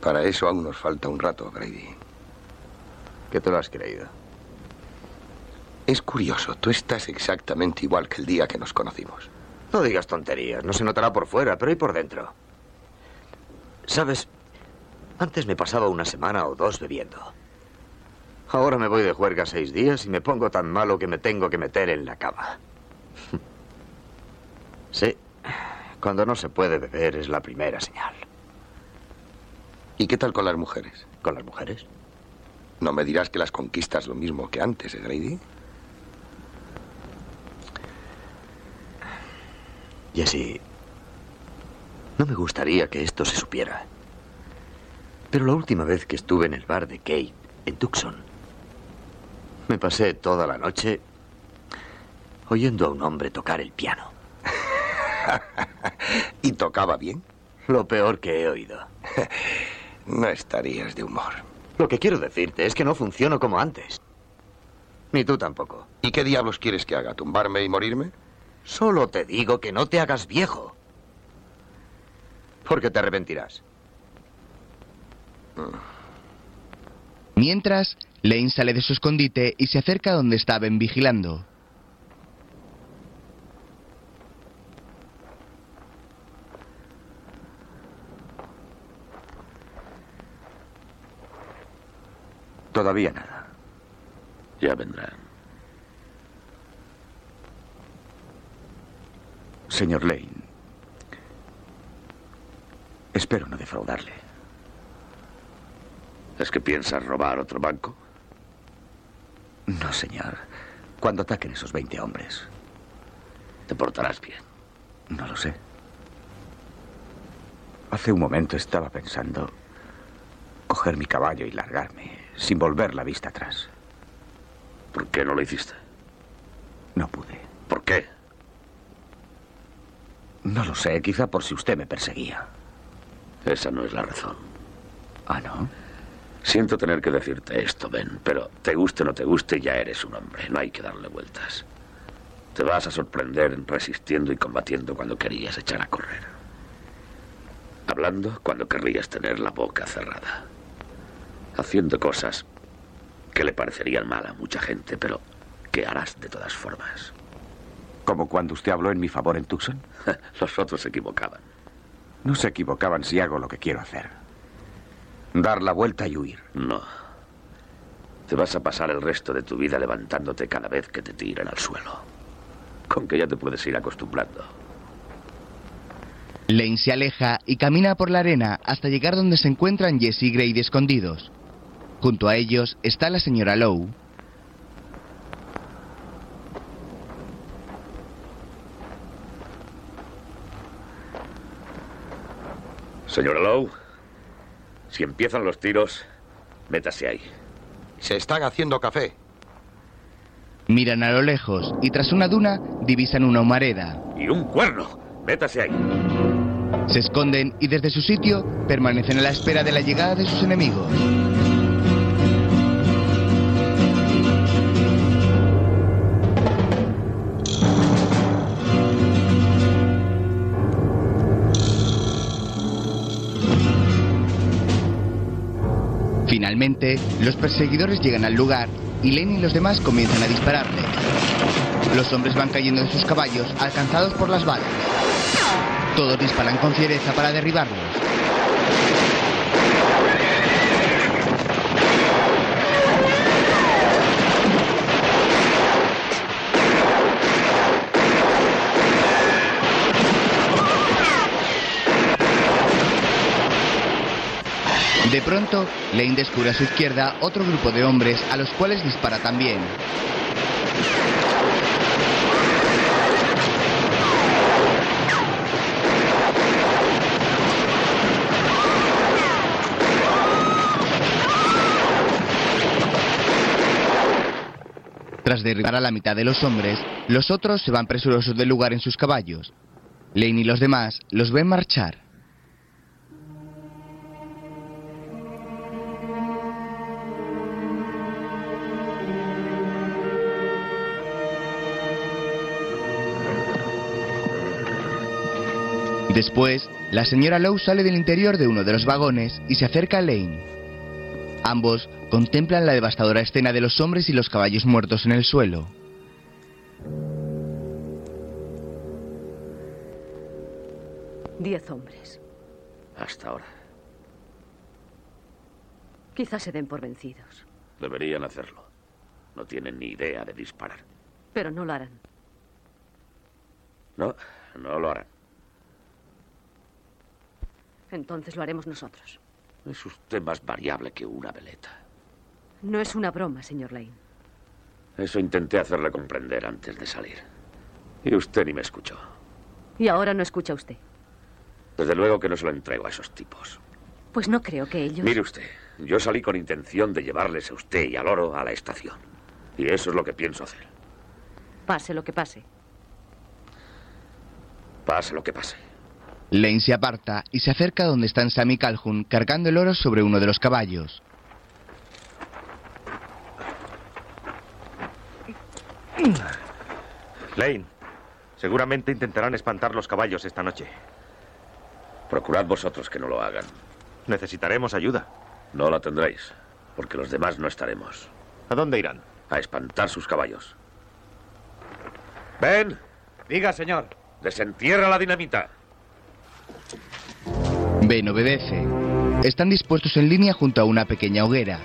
Para eso aún nos falta un rato, Grady. ¿Qué te lo has creído? Es curioso, tú estás exactamente igual que el día que nos conocimos. No digas tonterías, no se notará por fuera, pero ¿y por dentro? ¿Sabes? Antes me pasaba una semana o dos bebiendo. Ahora me voy de juerga seis días y me pongo tan malo que me tengo que meter en la cama. [laughs] Sí, cuando no se puede beber es la primera señal. ¿Y qué tal con las mujeres? ¿Con las mujeres? No me dirás que las conquistas lo mismo que antes, ¿eh, Grady? Jesse, no me gustaría que esto se supiera. Pero la última vez que estuve en el bar de Kate, en Tucson, me pasé toda la noche oyendo a un hombre tocar el piano. [laughs] ¿Y tocaba bien? Lo peor que he oído. [laughs] no estarías de humor. Lo que quiero decirte es que no funciono como antes. Ni tú tampoco. ¿Y qué diablos quieres que haga? ¿Tumbarme y morirme? Solo te digo que no te hagas viejo. Porque te arrepentirás. Mientras, Lane sale de su escondite y se acerca a donde estaban vigilando. Todavía nada. Ya vendrán. Señor Lane, espero no defraudarle. ¿Es que piensas robar otro banco? No, señor. Cuando ataquen esos 20 hombres. ¿Te portarás bien? No lo sé. Hace un momento estaba pensando coger mi caballo y largarme, sin volver la vista atrás. ¿Por qué no lo hiciste? No pude. ¿Por qué? No lo sé, quizá por si usted me perseguía. Esa no es la razón. Ah, ¿no? Siento tener que decirte esto, Ben, pero te guste o no te guste, ya eres un hombre. No hay que darle vueltas. Te vas a sorprender resistiendo y combatiendo cuando querías echar a correr. Hablando cuando querrías tener la boca cerrada. Haciendo cosas que le parecerían mal a mucha gente, pero que harás de todas formas. ¿Como cuando usted habló en mi favor en Tucson? [laughs] Los otros se equivocaban. No se equivocaban si hago lo que quiero hacer. Dar la vuelta y huir. No. Te vas a pasar el resto de tu vida levantándote cada vez que te tiren al suelo. Con que ya te puedes ir acostumbrando. Lane se aleja y camina por la arena hasta llegar donde se encuentran Jesse y Grady escondidos. Junto a ellos está la señora Lowe. Señora Lowe, si empiezan los tiros, métase ahí. Se están haciendo café. Miran a lo lejos y tras una duna divisan una humareda. Y un cuerno. Métase ahí. Se esconden y desde su sitio permanecen a la espera de la llegada de sus enemigos. Finalmente, los perseguidores llegan al lugar y Len y los demás comienzan a dispararles. Los hombres van cayendo de sus caballos, alcanzados por las balas. Todos disparan con fiereza para derribarlos. De pronto, Lane descubre a su izquierda otro grupo de hombres a los cuales dispara también. Tras derribar a la mitad de los hombres, los otros se van presurosos del lugar en sus caballos. Lane y los demás los ven marchar. Después, la señora Lowe sale del interior de uno de los vagones y se acerca a Lane. Ambos contemplan la devastadora escena de los hombres y los caballos muertos en el suelo. Diez hombres. Hasta ahora. Quizás se den por vencidos, Deberían hacerlo. No tienen ni idea de disparar. pero no lo harán. No, no lo harán. Entonces lo haremos nosotros. Es usted más variable que una veleta. No es una broma, señor Lane. Eso intenté hacerle comprender antes de salir. Y usted ni me escuchó. Y ahora no escucha usted. Desde luego que no se lo entrego a esos tipos. Pues no creo que ellos... Mire usted, yo salí con intención de llevarles a usted y al oro a la estación. Y eso es lo que pienso hacer. Pase lo que pase. Pase lo que pase. Lane se aparta y se acerca donde están Sam y Calhoun cargando el oro sobre uno de los caballos. Lane, seguramente intentarán espantar los caballos esta noche. Procurad vosotros que no lo hagan. Necesitaremos ayuda. No la tendréis, porque los demás no estaremos. ¿A dónde irán? A espantar sus caballos. ¡Ven! Diga, señor. Desentierra la dinamita. Ben obedece. Están dispuestos en línea junto a una pequeña hoguera.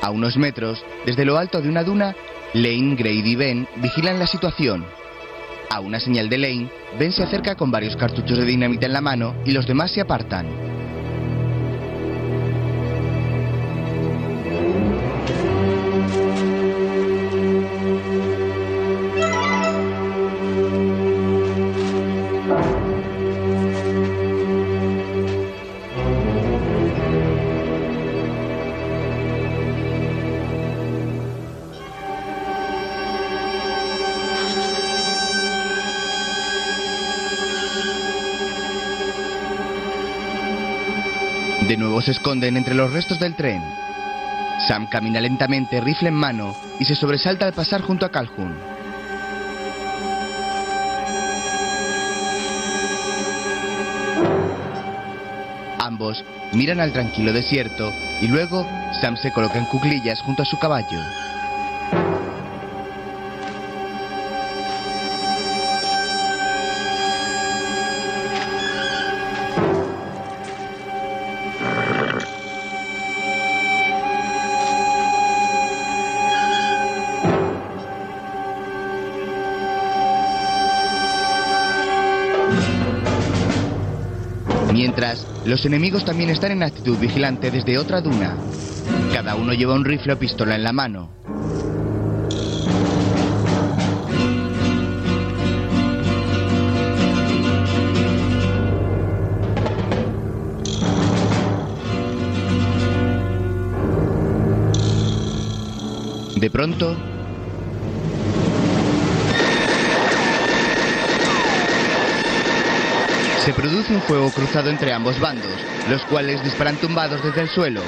A unos metros, desde lo alto de una duna, Lane, Grady y Ben vigilan la situación. A una señal de Lane, Ben se acerca con varios cartuchos de dinamita en la mano y los demás se apartan. Nuevo se esconden entre los restos del tren. Sam camina lentamente, rifle en mano, y se sobresalta al pasar junto a Calhoun. Ambos miran al tranquilo desierto y luego Sam se coloca en cuclillas junto a su caballo. Los enemigos también están en actitud vigilante desde otra duna. Cada uno lleva un rifle o pistola en la mano. De pronto, Se produce un fuego cruzado entre ambos bandos, los cuales disparan tumbados desde el suelo.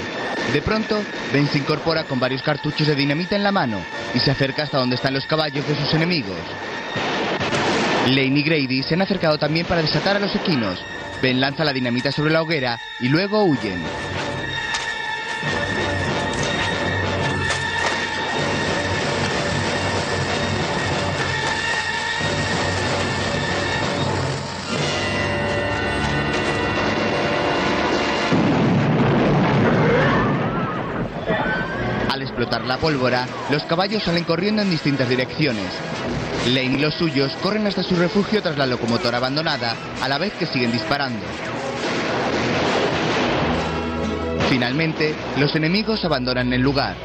De pronto, Ben se incorpora con varios cartuchos de dinamita en la mano y se acerca hasta donde están los caballos de sus enemigos. Lane y Grady se han acercado también para desatar a los equinos. Ben lanza la dinamita sobre la hoguera y luego huyen. La pólvora, los caballos salen corriendo en distintas direcciones. Lane y los suyos corren hasta su refugio tras la locomotora abandonada, a la vez que siguen disparando. Finalmente, los enemigos abandonan el lugar.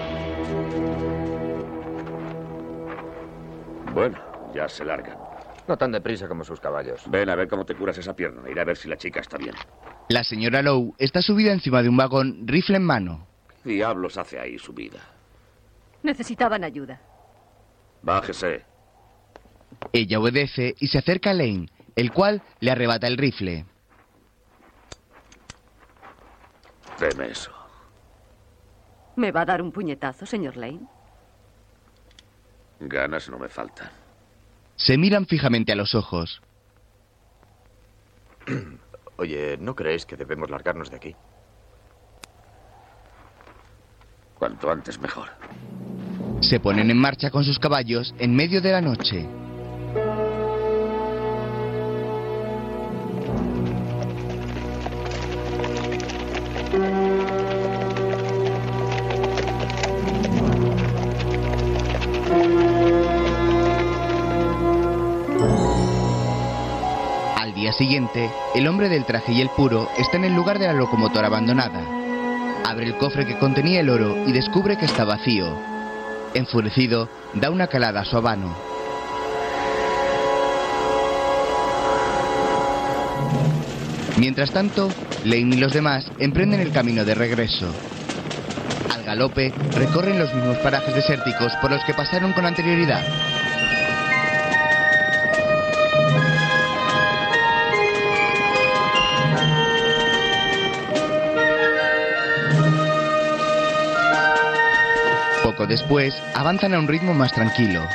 Bueno, ya se largan. No tan deprisa como sus caballos. Ven a ver cómo te curas esa pierna. Iré a ver si la chica está bien. La señora Lowe está subida encima de un vagón, rifle en mano. ¿Qué diablos hace ahí subida? Necesitaban ayuda. Bájese. Ella obedece y se acerca a Lane, el cual le arrebata el rifle. Deme eso. ¿Me va a dar un puñetazo, señor Lane? Ganas no me faltan. Se miran fijamente a los ojos. [clears throat] Oye, ¿no crees que debemos largarnos de aquí? Cuanto antes mejor. Se ponen en marcha con sus caballos en medio de la noche. Al día siguiente, el hombre del traje y el puro está en el lugar de la locomotora abandonada. Abre el cofre que contenía el oro y descubre que está vacío. Enfurecido, da una calada a su habano. Mientras tanto, Lane y los demás emprenden el camino de regreso. Al galope, recorren los mismos parajes desérticos por los que pasaron con anterioridad. Después, avanzan a un ritmo más tranquilo.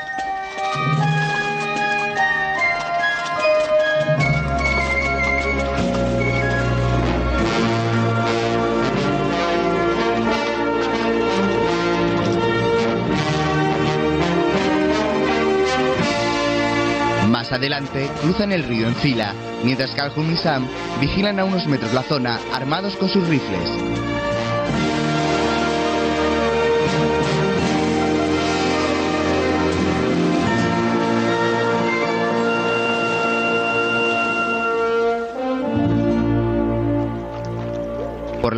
Más adelante, cruzan el río en fila, mientras Calhoun y Sam vigilan a unos metros la zona armados con sus rifles.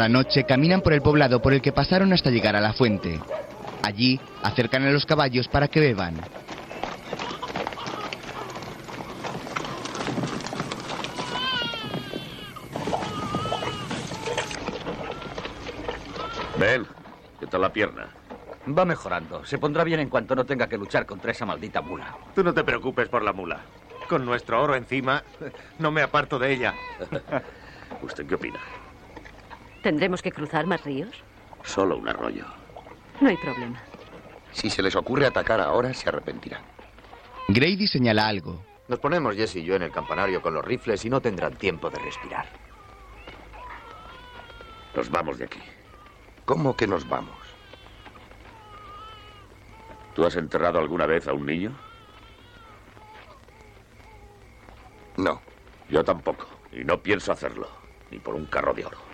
La noche caminan por el poblado por el que pasaron hasta llegar a la fuente. Allí acercan a los caballos para que beban. Ven, ¿qué tal la pierna? Va mejorando. Se pondrá bien en cuanto no tenga que luchar contra esa maldita mula. Tú no te preocupes por la mula. Con nuestro oro encima, no me aparto de ella. [laughs] ¿Usted qué opina? ¿Tendremos que cruzar más ríos? Solo un arroyo. No hay problema. Si se les ocurre atacar ahora, se arrepentirán. Grady señala algo. Nos ponemos Jesse y yo en el campanario con los rifles y no tendrán tiempo de respirar. Nos vamos de aquí. ¿Cómo que nos vamos? ¿Tú has enterrado alguna vez a un niño? No. Yo tampoco. Y no pienso hacerlo. Ni por un carro de oro.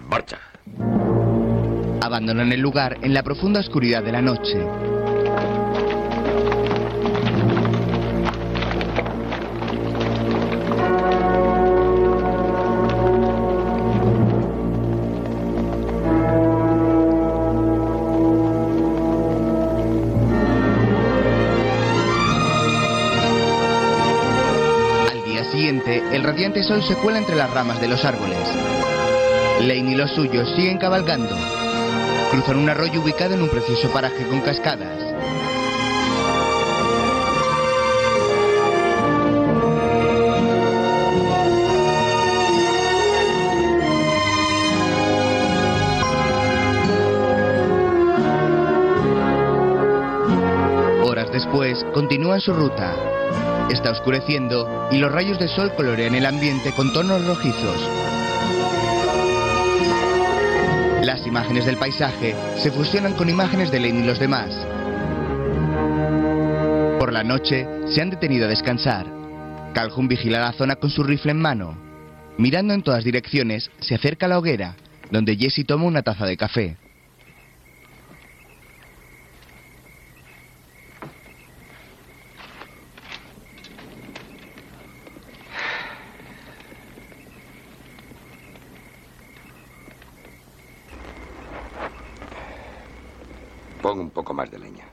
Marcha. Abandonan el lugar en la profunda oscuridad de la noche. Al día siguiente, el radiante sol se cuela entre las ramas de los árboles. Lane y los suyos siguen cabalgando. Cruzan un arroyo ubicado en un precioso paraje con cascadas. Horas después, continúan su ruta. Está oscureciendo y los rayos de sol colorean el ambiente con tonos rojizos. Imágenes del paisaje se fusionan con imágenes de Lane y los demás. Por la noche se han detenido a descansar. Calhoun vigila la zona con su rifle en mano. Mirando en todas direcciones, se acerca a la hoguera, donde Jesse toma una taza de café. Pon un poco más de leña.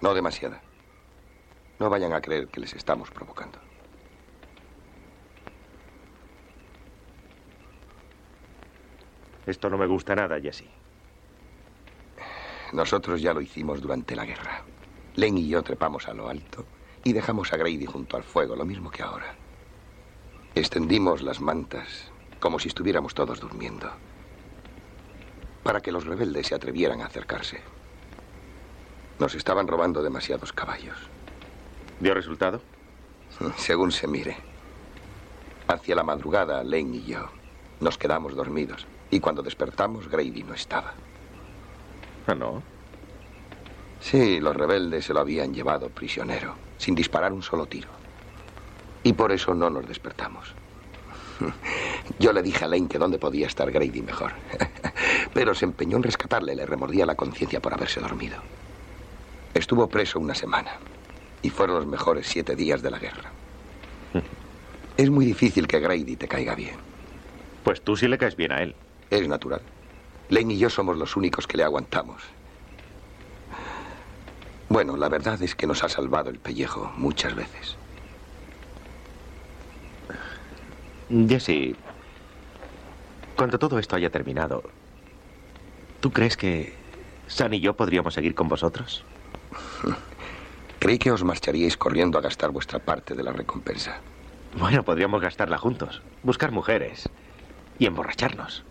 No demasiada. No vayan a creer que les estamos provocando. Esto no me gusta nada, Jesse. Nosotros ya lo hicimos durante la guerra. Len y yo trepamos a lo alto y dejamos a Grady junto al fuego, lo mismo que ahora. Extendimos las mantas como si estuviéramos todos durmiendo, para que los rebeldes se atrevieran a acercarse. Nos estaban robando demasiados caballos. ¿Dio resultado? [laughs] Según se mire. Hacia la madrugada, Lane y yo nos quedamos dormidos. Y cuando despertamos, Grady no estaba. ¿Ah, no? Sí, los rebeldes se lo habían llevado prisionero, sin disparar un solo tiro. Y por eso no nos despertamos. Yo le dije a Lane que dónde podía estar Grady mejor. Pero se empeñó en rescatarle, le remordía la conciencia por haberse dormido. Estuvo preso una semana. Y fueron los mejores siete días de la guerra. Es muy difícil que Grady te caiga bien. Pues tú sí le caes bien a él. Es natural. Lane y yo somos los únicos que le aguantamos. Bueno, la verdad es que nos ha salvado el pellejo muchas veces. Jesse, cuando todo esto haya terminado, ¿tú crees que San y yo podríamos seguir con vosotros? Creí que os marcharíais corriendo a gastar vuestra parte de la recompensa. Bueno, podríamos gastarla juntos, buscar mujeres y emborracharnos.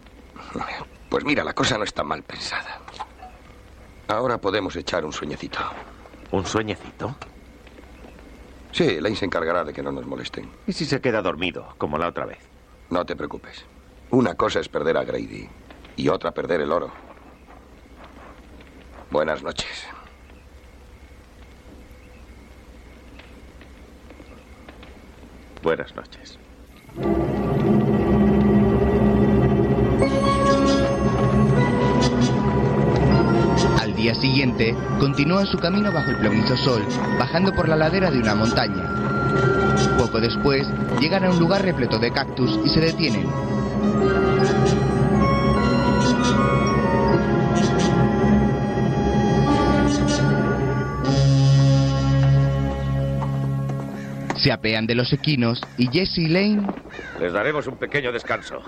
Pues mira, la cosa no está mal pensada. Ahora podemos echar un sueñecito. ¿Un sueñecito? Sí, Lane se encargará de que no nos molesten. ¿Y si se queda dormido, como la otra vez? No te preocupes. Una cosa es perder a Grady y otra perder el oro. Buenas noches. Buenas noches. Día siguiente, continúan su camino bajo el plomizo sol, bajando por la ladera de una montaña. Poco después, llegan a un lugar repleto de cactus y se detienen. Se apean de los equinos y Jesse y Lane Les daremos un pequeño descanso.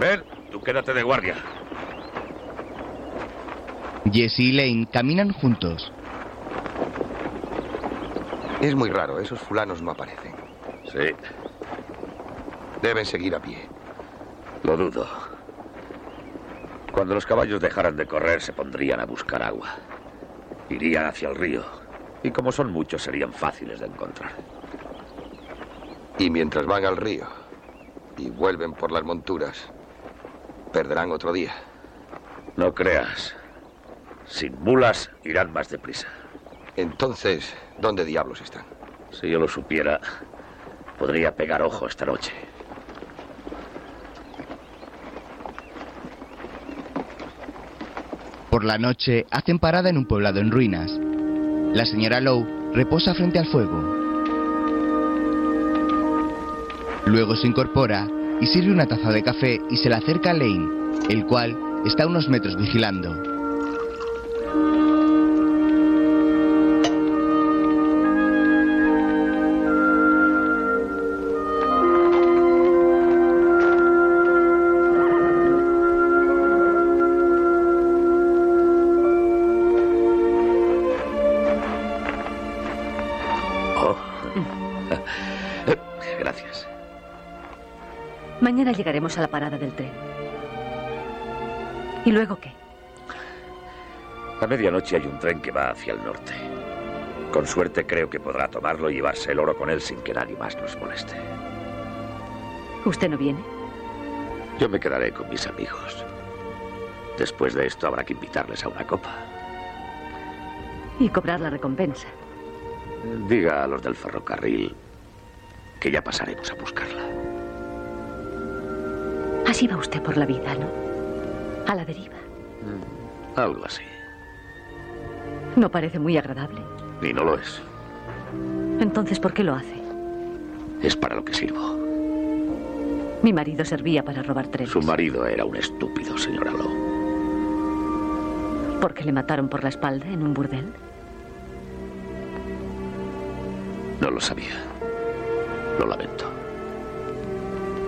Ver, tú quédate de guardia. Jesse y Lane caminan juntos. Es muy raro, esos fulanos no aparecen. Sí. Deben seguir a pie. Lo dudo. Cuando los caballos dejaran de correr, se pondrían a buscar agua. Irían hacia el río. Y como son muchos, serían fáciles de encontrar. Y mientras van al río y vuelven por las monturas, perderán otro día. No creas. Sin mulas irán más deprisa. Entonces, ¿dónde diablos están? Si yo lo supiera, podría pegar ojo esta noche. Por la noche hacen parada en un poblado en ruinas. La señora Lowe reposa frente al fuego. Luego se incorpora y sirve una taza de café y se la acerca a Lane, el cual está a unos metros vigilando. Llegaremos a la parada del tren. ¿Y luego qué? A medianoche hay un tren que va hacia el norte. Con suerte creo que podrá tomarlo y llevarse el oro con él sin que nadie más nos moleste. ¿Usted no viene? Yo me quedaré con mis amigos. Después de esto habrá que invitarles a una copa. Y cobrar la recompensa. Diga a los del ferrocarril que ya pasaremos a buscarla. Así va usted por la vida, ¿no? A la deriva. Algo así. No parece muy agradable. Y no lo es. Entonces, ¿por qué lo hace? Es para lo que sirvo. Mi marido servía para robar trenes. Su marido era un estúpido, señora Lowe. ¿Por qué le mataron por la espalda en un burdel? No lo sabía. Lo lamento.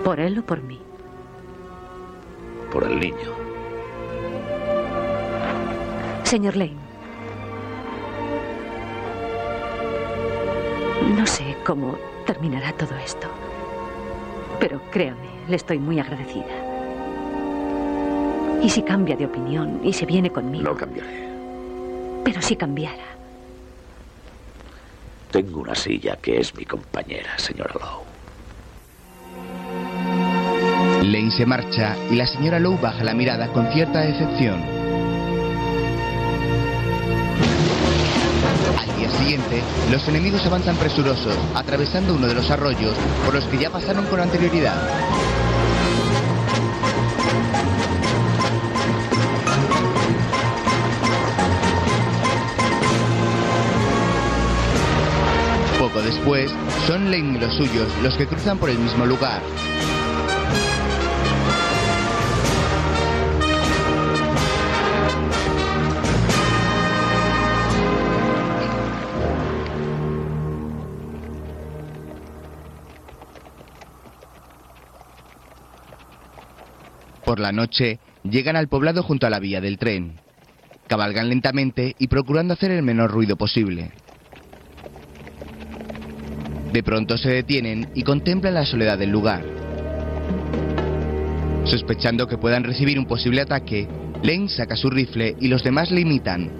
¿Por él o por mí? Por el niño. Señor Lane. No sé cómo terminará todo esto. Pero créame, le estoy muy agradecida. ¿Y si cambia de opinión y se viene conmigo? No cambiaré. Pero si cambiara. Tengo una silla que es mi compañera, señora Lowe. Lane se marcha y la señora Lowe baja la mirada con cierta decepción. Al día siguiente, los enemigos avanzan presurosos, atravesando uno de los arroyos por los que ya pasaron con anterioridad. Poco después, son Lane y los suyos los que cruzan por el mismo lugar. Por la noche, llegan al poblado junto a la vía del tren. Cabalgan lentamente y procurando hacer el menor ruido posible. De pronto se detienen y contemplan la soledad del lugar. Sospechando que puedan recibir un posible ataque, Lane saca su rifle y los demás le imitan.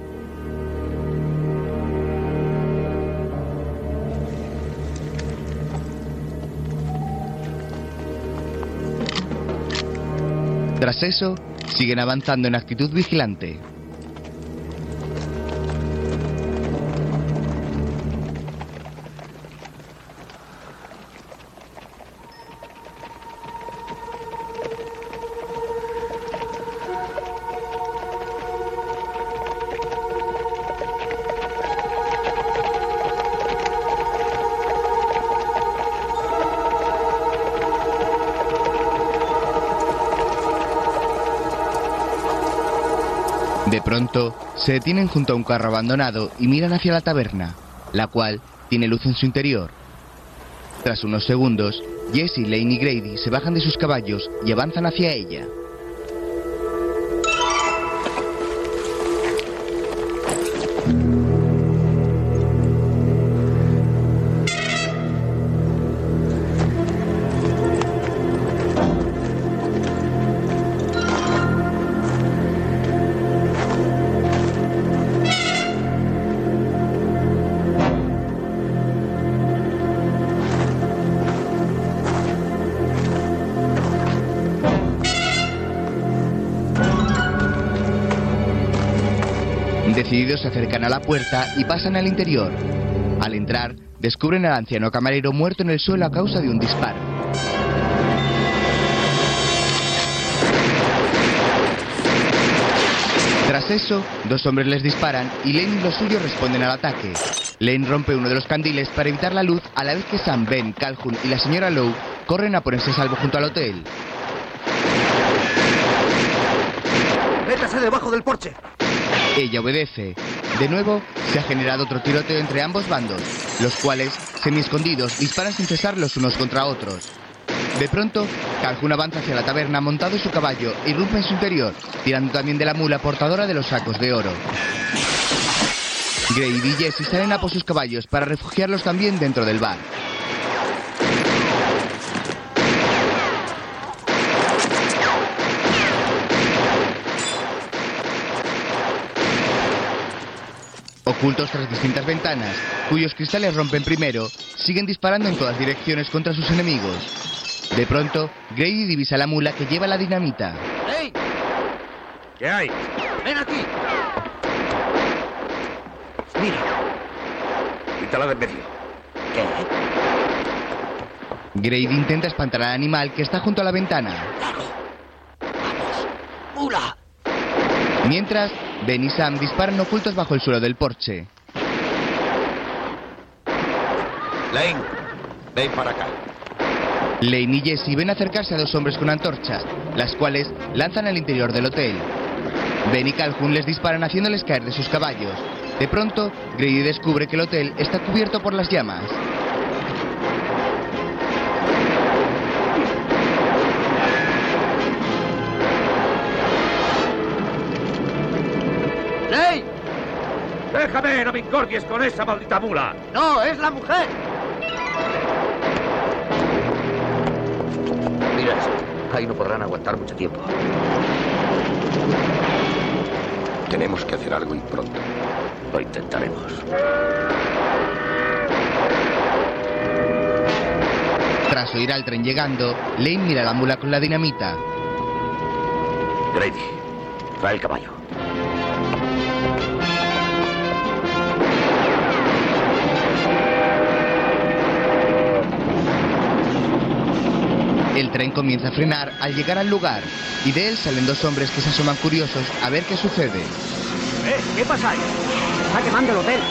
Tras eso, siguen avanzando en actitud vigilante. Se detienen junto a un carro abandonado y miran hacia la taberna, la cual tiene luz en su interior. Tras unos segundos, Jesse, Lane y Grady se bajan de sus caballos y avanzan hacia ella. Puerta y pasan al interior. Al entrar, descubren al anciano camarero muerto en el suelo a causa de un disparo. Tras eso, dos hombres les disparan y Lane y los suyos responden al ataque. Lane rompe uno de los candiles para evitar la luz a la vez que Sam, Ben, Calhoun y la señora Lowe corren a ponerse a salvo junto al hotel. ¡Métase debajo del porche! Ella obedece. De nuevo, se ha generado otro tiroteo entre ambos bandos, los cuales, semi-escondidos, disparan sin cesar los unos contra otros. De pronto, Calhoun avanza hacia la taberna montado en su caballo irrumpe en su interior, tirando también de la mula portadora de los sacos de oro. Grady y Jesse salen a por sus caballos para refugiarlos también dentro del bar. Ocultos tras distintas ventanas, cuyos cristales rompen primero, siguen disparando en todas direcciones contra sus enemigos. De pronto, Grady divisa la mula que lleva la dinamita. ¡Hey! ¿Qué hay? ¡Ven aquí! Mira. Quítala de medio. ¿Qué? Grady intenta espantar al animal que está junto a la ventana. ¡Mula! Mientras, Ben y Sam disparan ocultos bajo el suelo del porche. Lane, ven para acá. Lane y Jesse ven acercarse a dos hombres con antorchas, las cuales lanzan al interior del hotel. Ben y Calhoun les disparan haciéndoles caer de sus caballos. De pronto, Grady descubre que el hotel está cubierto por las llamas. ¡Déjame! ¡No me incordies con esa maldita mula! ¡No, es la mujer! Mira eso. Ahí no podrán aguantar mucho tiempo. Tenemos que hacer algo y pronto. Lo intentaremos. Tras oír al tren llegando, Lane mira a la mula con la dinamita. Grady, trae el caballo. El tren comienza a frenar al llegar al lugar y de él salen dos hombres que se asoman curiosos a ver qué sucede. ¿Eh? ¿Qué pasa ahí? Está quemando el hotel.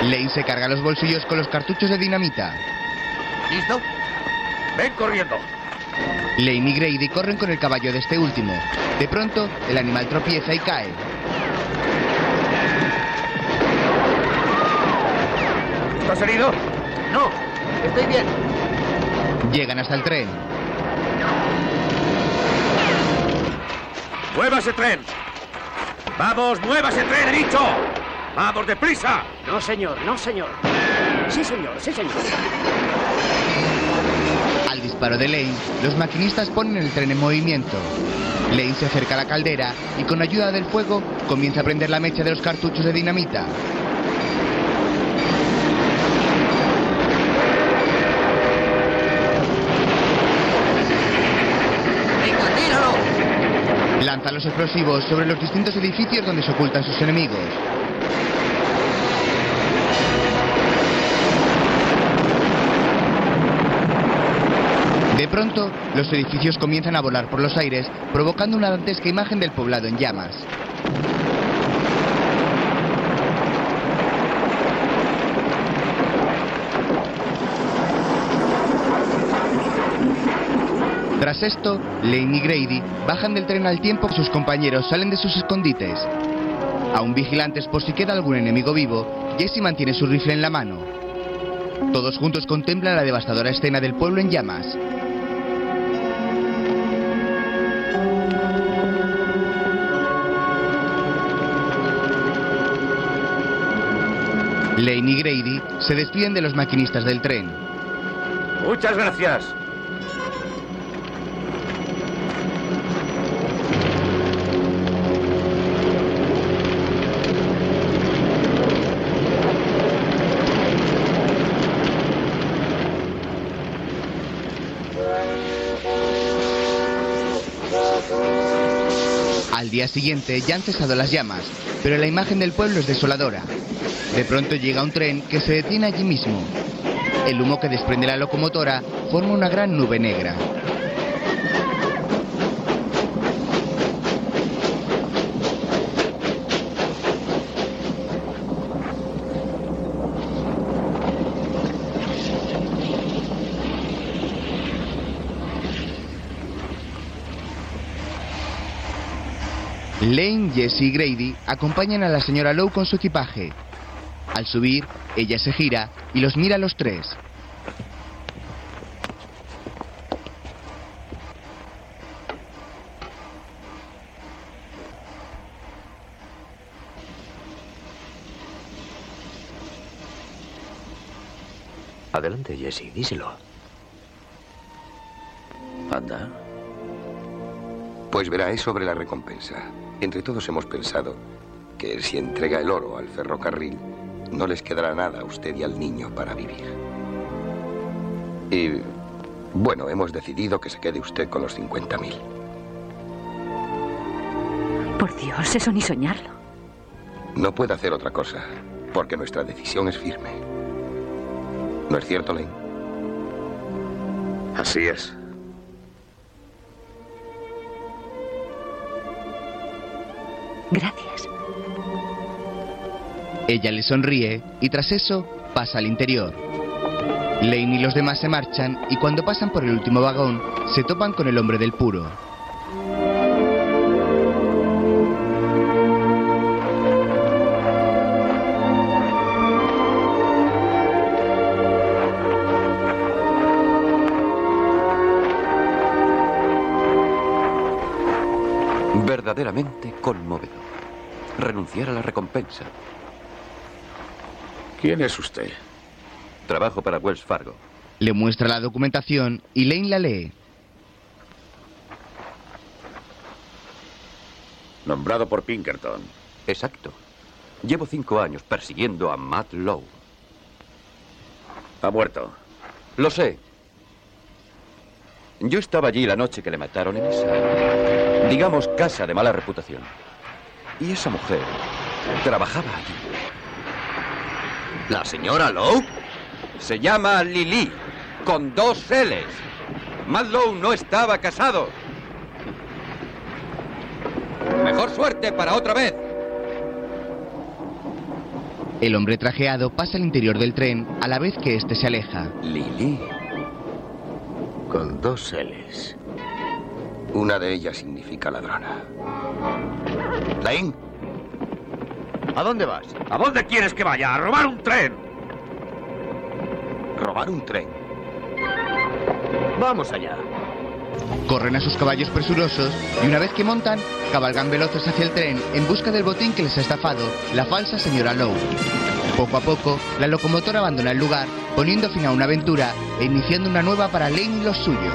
Lane se carga los bolsillos con los cartuchos de dinamita. ¿Listo? ¡Ven corriendo! Lane y Grady corren con el caballo de este último. De pronto, el animal tropieza y cae. ¿Estás herido? No, estoy bien. Llegan hasta el tren. ¡Mueva ese tren! ¡Vamos, mueva ese tren, he dicho! ¡Vamos, deprisa! No, señor, no, señor. Sí, señor, sí, señor. Al disparo de Lane, los maquinistas ponen el tren en movimiento. Lane se acerca a la caldera y con ayuda del fuego comienza a prender la mecha de los cartuchos de dinamita. ¡Venga, tíralo! Lanza los explosivos sobre los distintos edificios donde se ocultan sus enemigos. De pronto, los edificios comienzan a volar por los aires, provocando una dantesca imagen del poblado en llamas. Tras esto, Lane y Grady bajan del tren al tiempo que sus compañeros salen de sus escondites. Aún vigilantes por si queda algún enemigo vivo, Jesse mantiene su rifle en la mano. Todos juntos contemplan la devastadora escena del pueblo en llamas. Lane y Grady se despiden de los maquinistas del tren. Muchas gracias. Siguiente ya han cesado las llamas, pero la imagen del pueblo es desoladora. De pronto llega un tren que se detiene allí mismo. El humo que desprende la locomotora forma una gran nube negra. Lane, Jesse y Grady acompañan a la señora Lowe con su equipaje. Al subir, ella se gira y los mira a los tres. Adelante, Jesse, díselo. Anda. Pues verá, es sobre la recompensa. Entre todos hemos pensado que si entrega el oro al ferrocarril, no les quedará nada a usted y al niño para vivir. Y bueno, hemos decidido que se quede usted con los 50.000. Por Dios, eso ni soñarlo. No puede hacer otra cosa, porque nuestra decisión es firme. ¿No es cierto, Lane? Así es. Gracias. Ella le sonríe y tras eso pasa al interior. Lane y los demás se marchan y cuando pasan por el último vagón se topan con el hombre del puro. Verdaderamente conmovedor. Renunciar a la recompensa. ¿Quién es usted? Trabajo para Wells Fargo. Le muestra la documentación y Lane la lee. Nombrado por Pinkerton. Exacto. Llevo cinco años persiguiendo a Matt Lowe. Ha muerto. Lo sé. Yo estaba allí la noche que le mataron en esa, digamos, casa de mala reputación. Y esa mujer trabajaba allí. ¿La señora Lowe? Se llama Lily, con dos L's. Matt Lowe no estaba casado. Mejor suerte para otra vez. El hombre trajeado pasa al interior del tren a la vez que éste se aleja. Lily. Con dos L's. Una de ellas significa ladrona. Lane. ¿A dónde vas? ¿A dónde quieres que vaya? ¡A robar un tren! Robar un tren. Vamos allá. Corren a sus caballos presurosos y una vez que montan, cabalgan veloces hacia el tren en busca del botín que les ha estafado la falsa señora Lowe. Poco a poco, la locomotora abandona el lugar, poniendo fin a una aventura e iniciando una nueva para Lane y los suyos.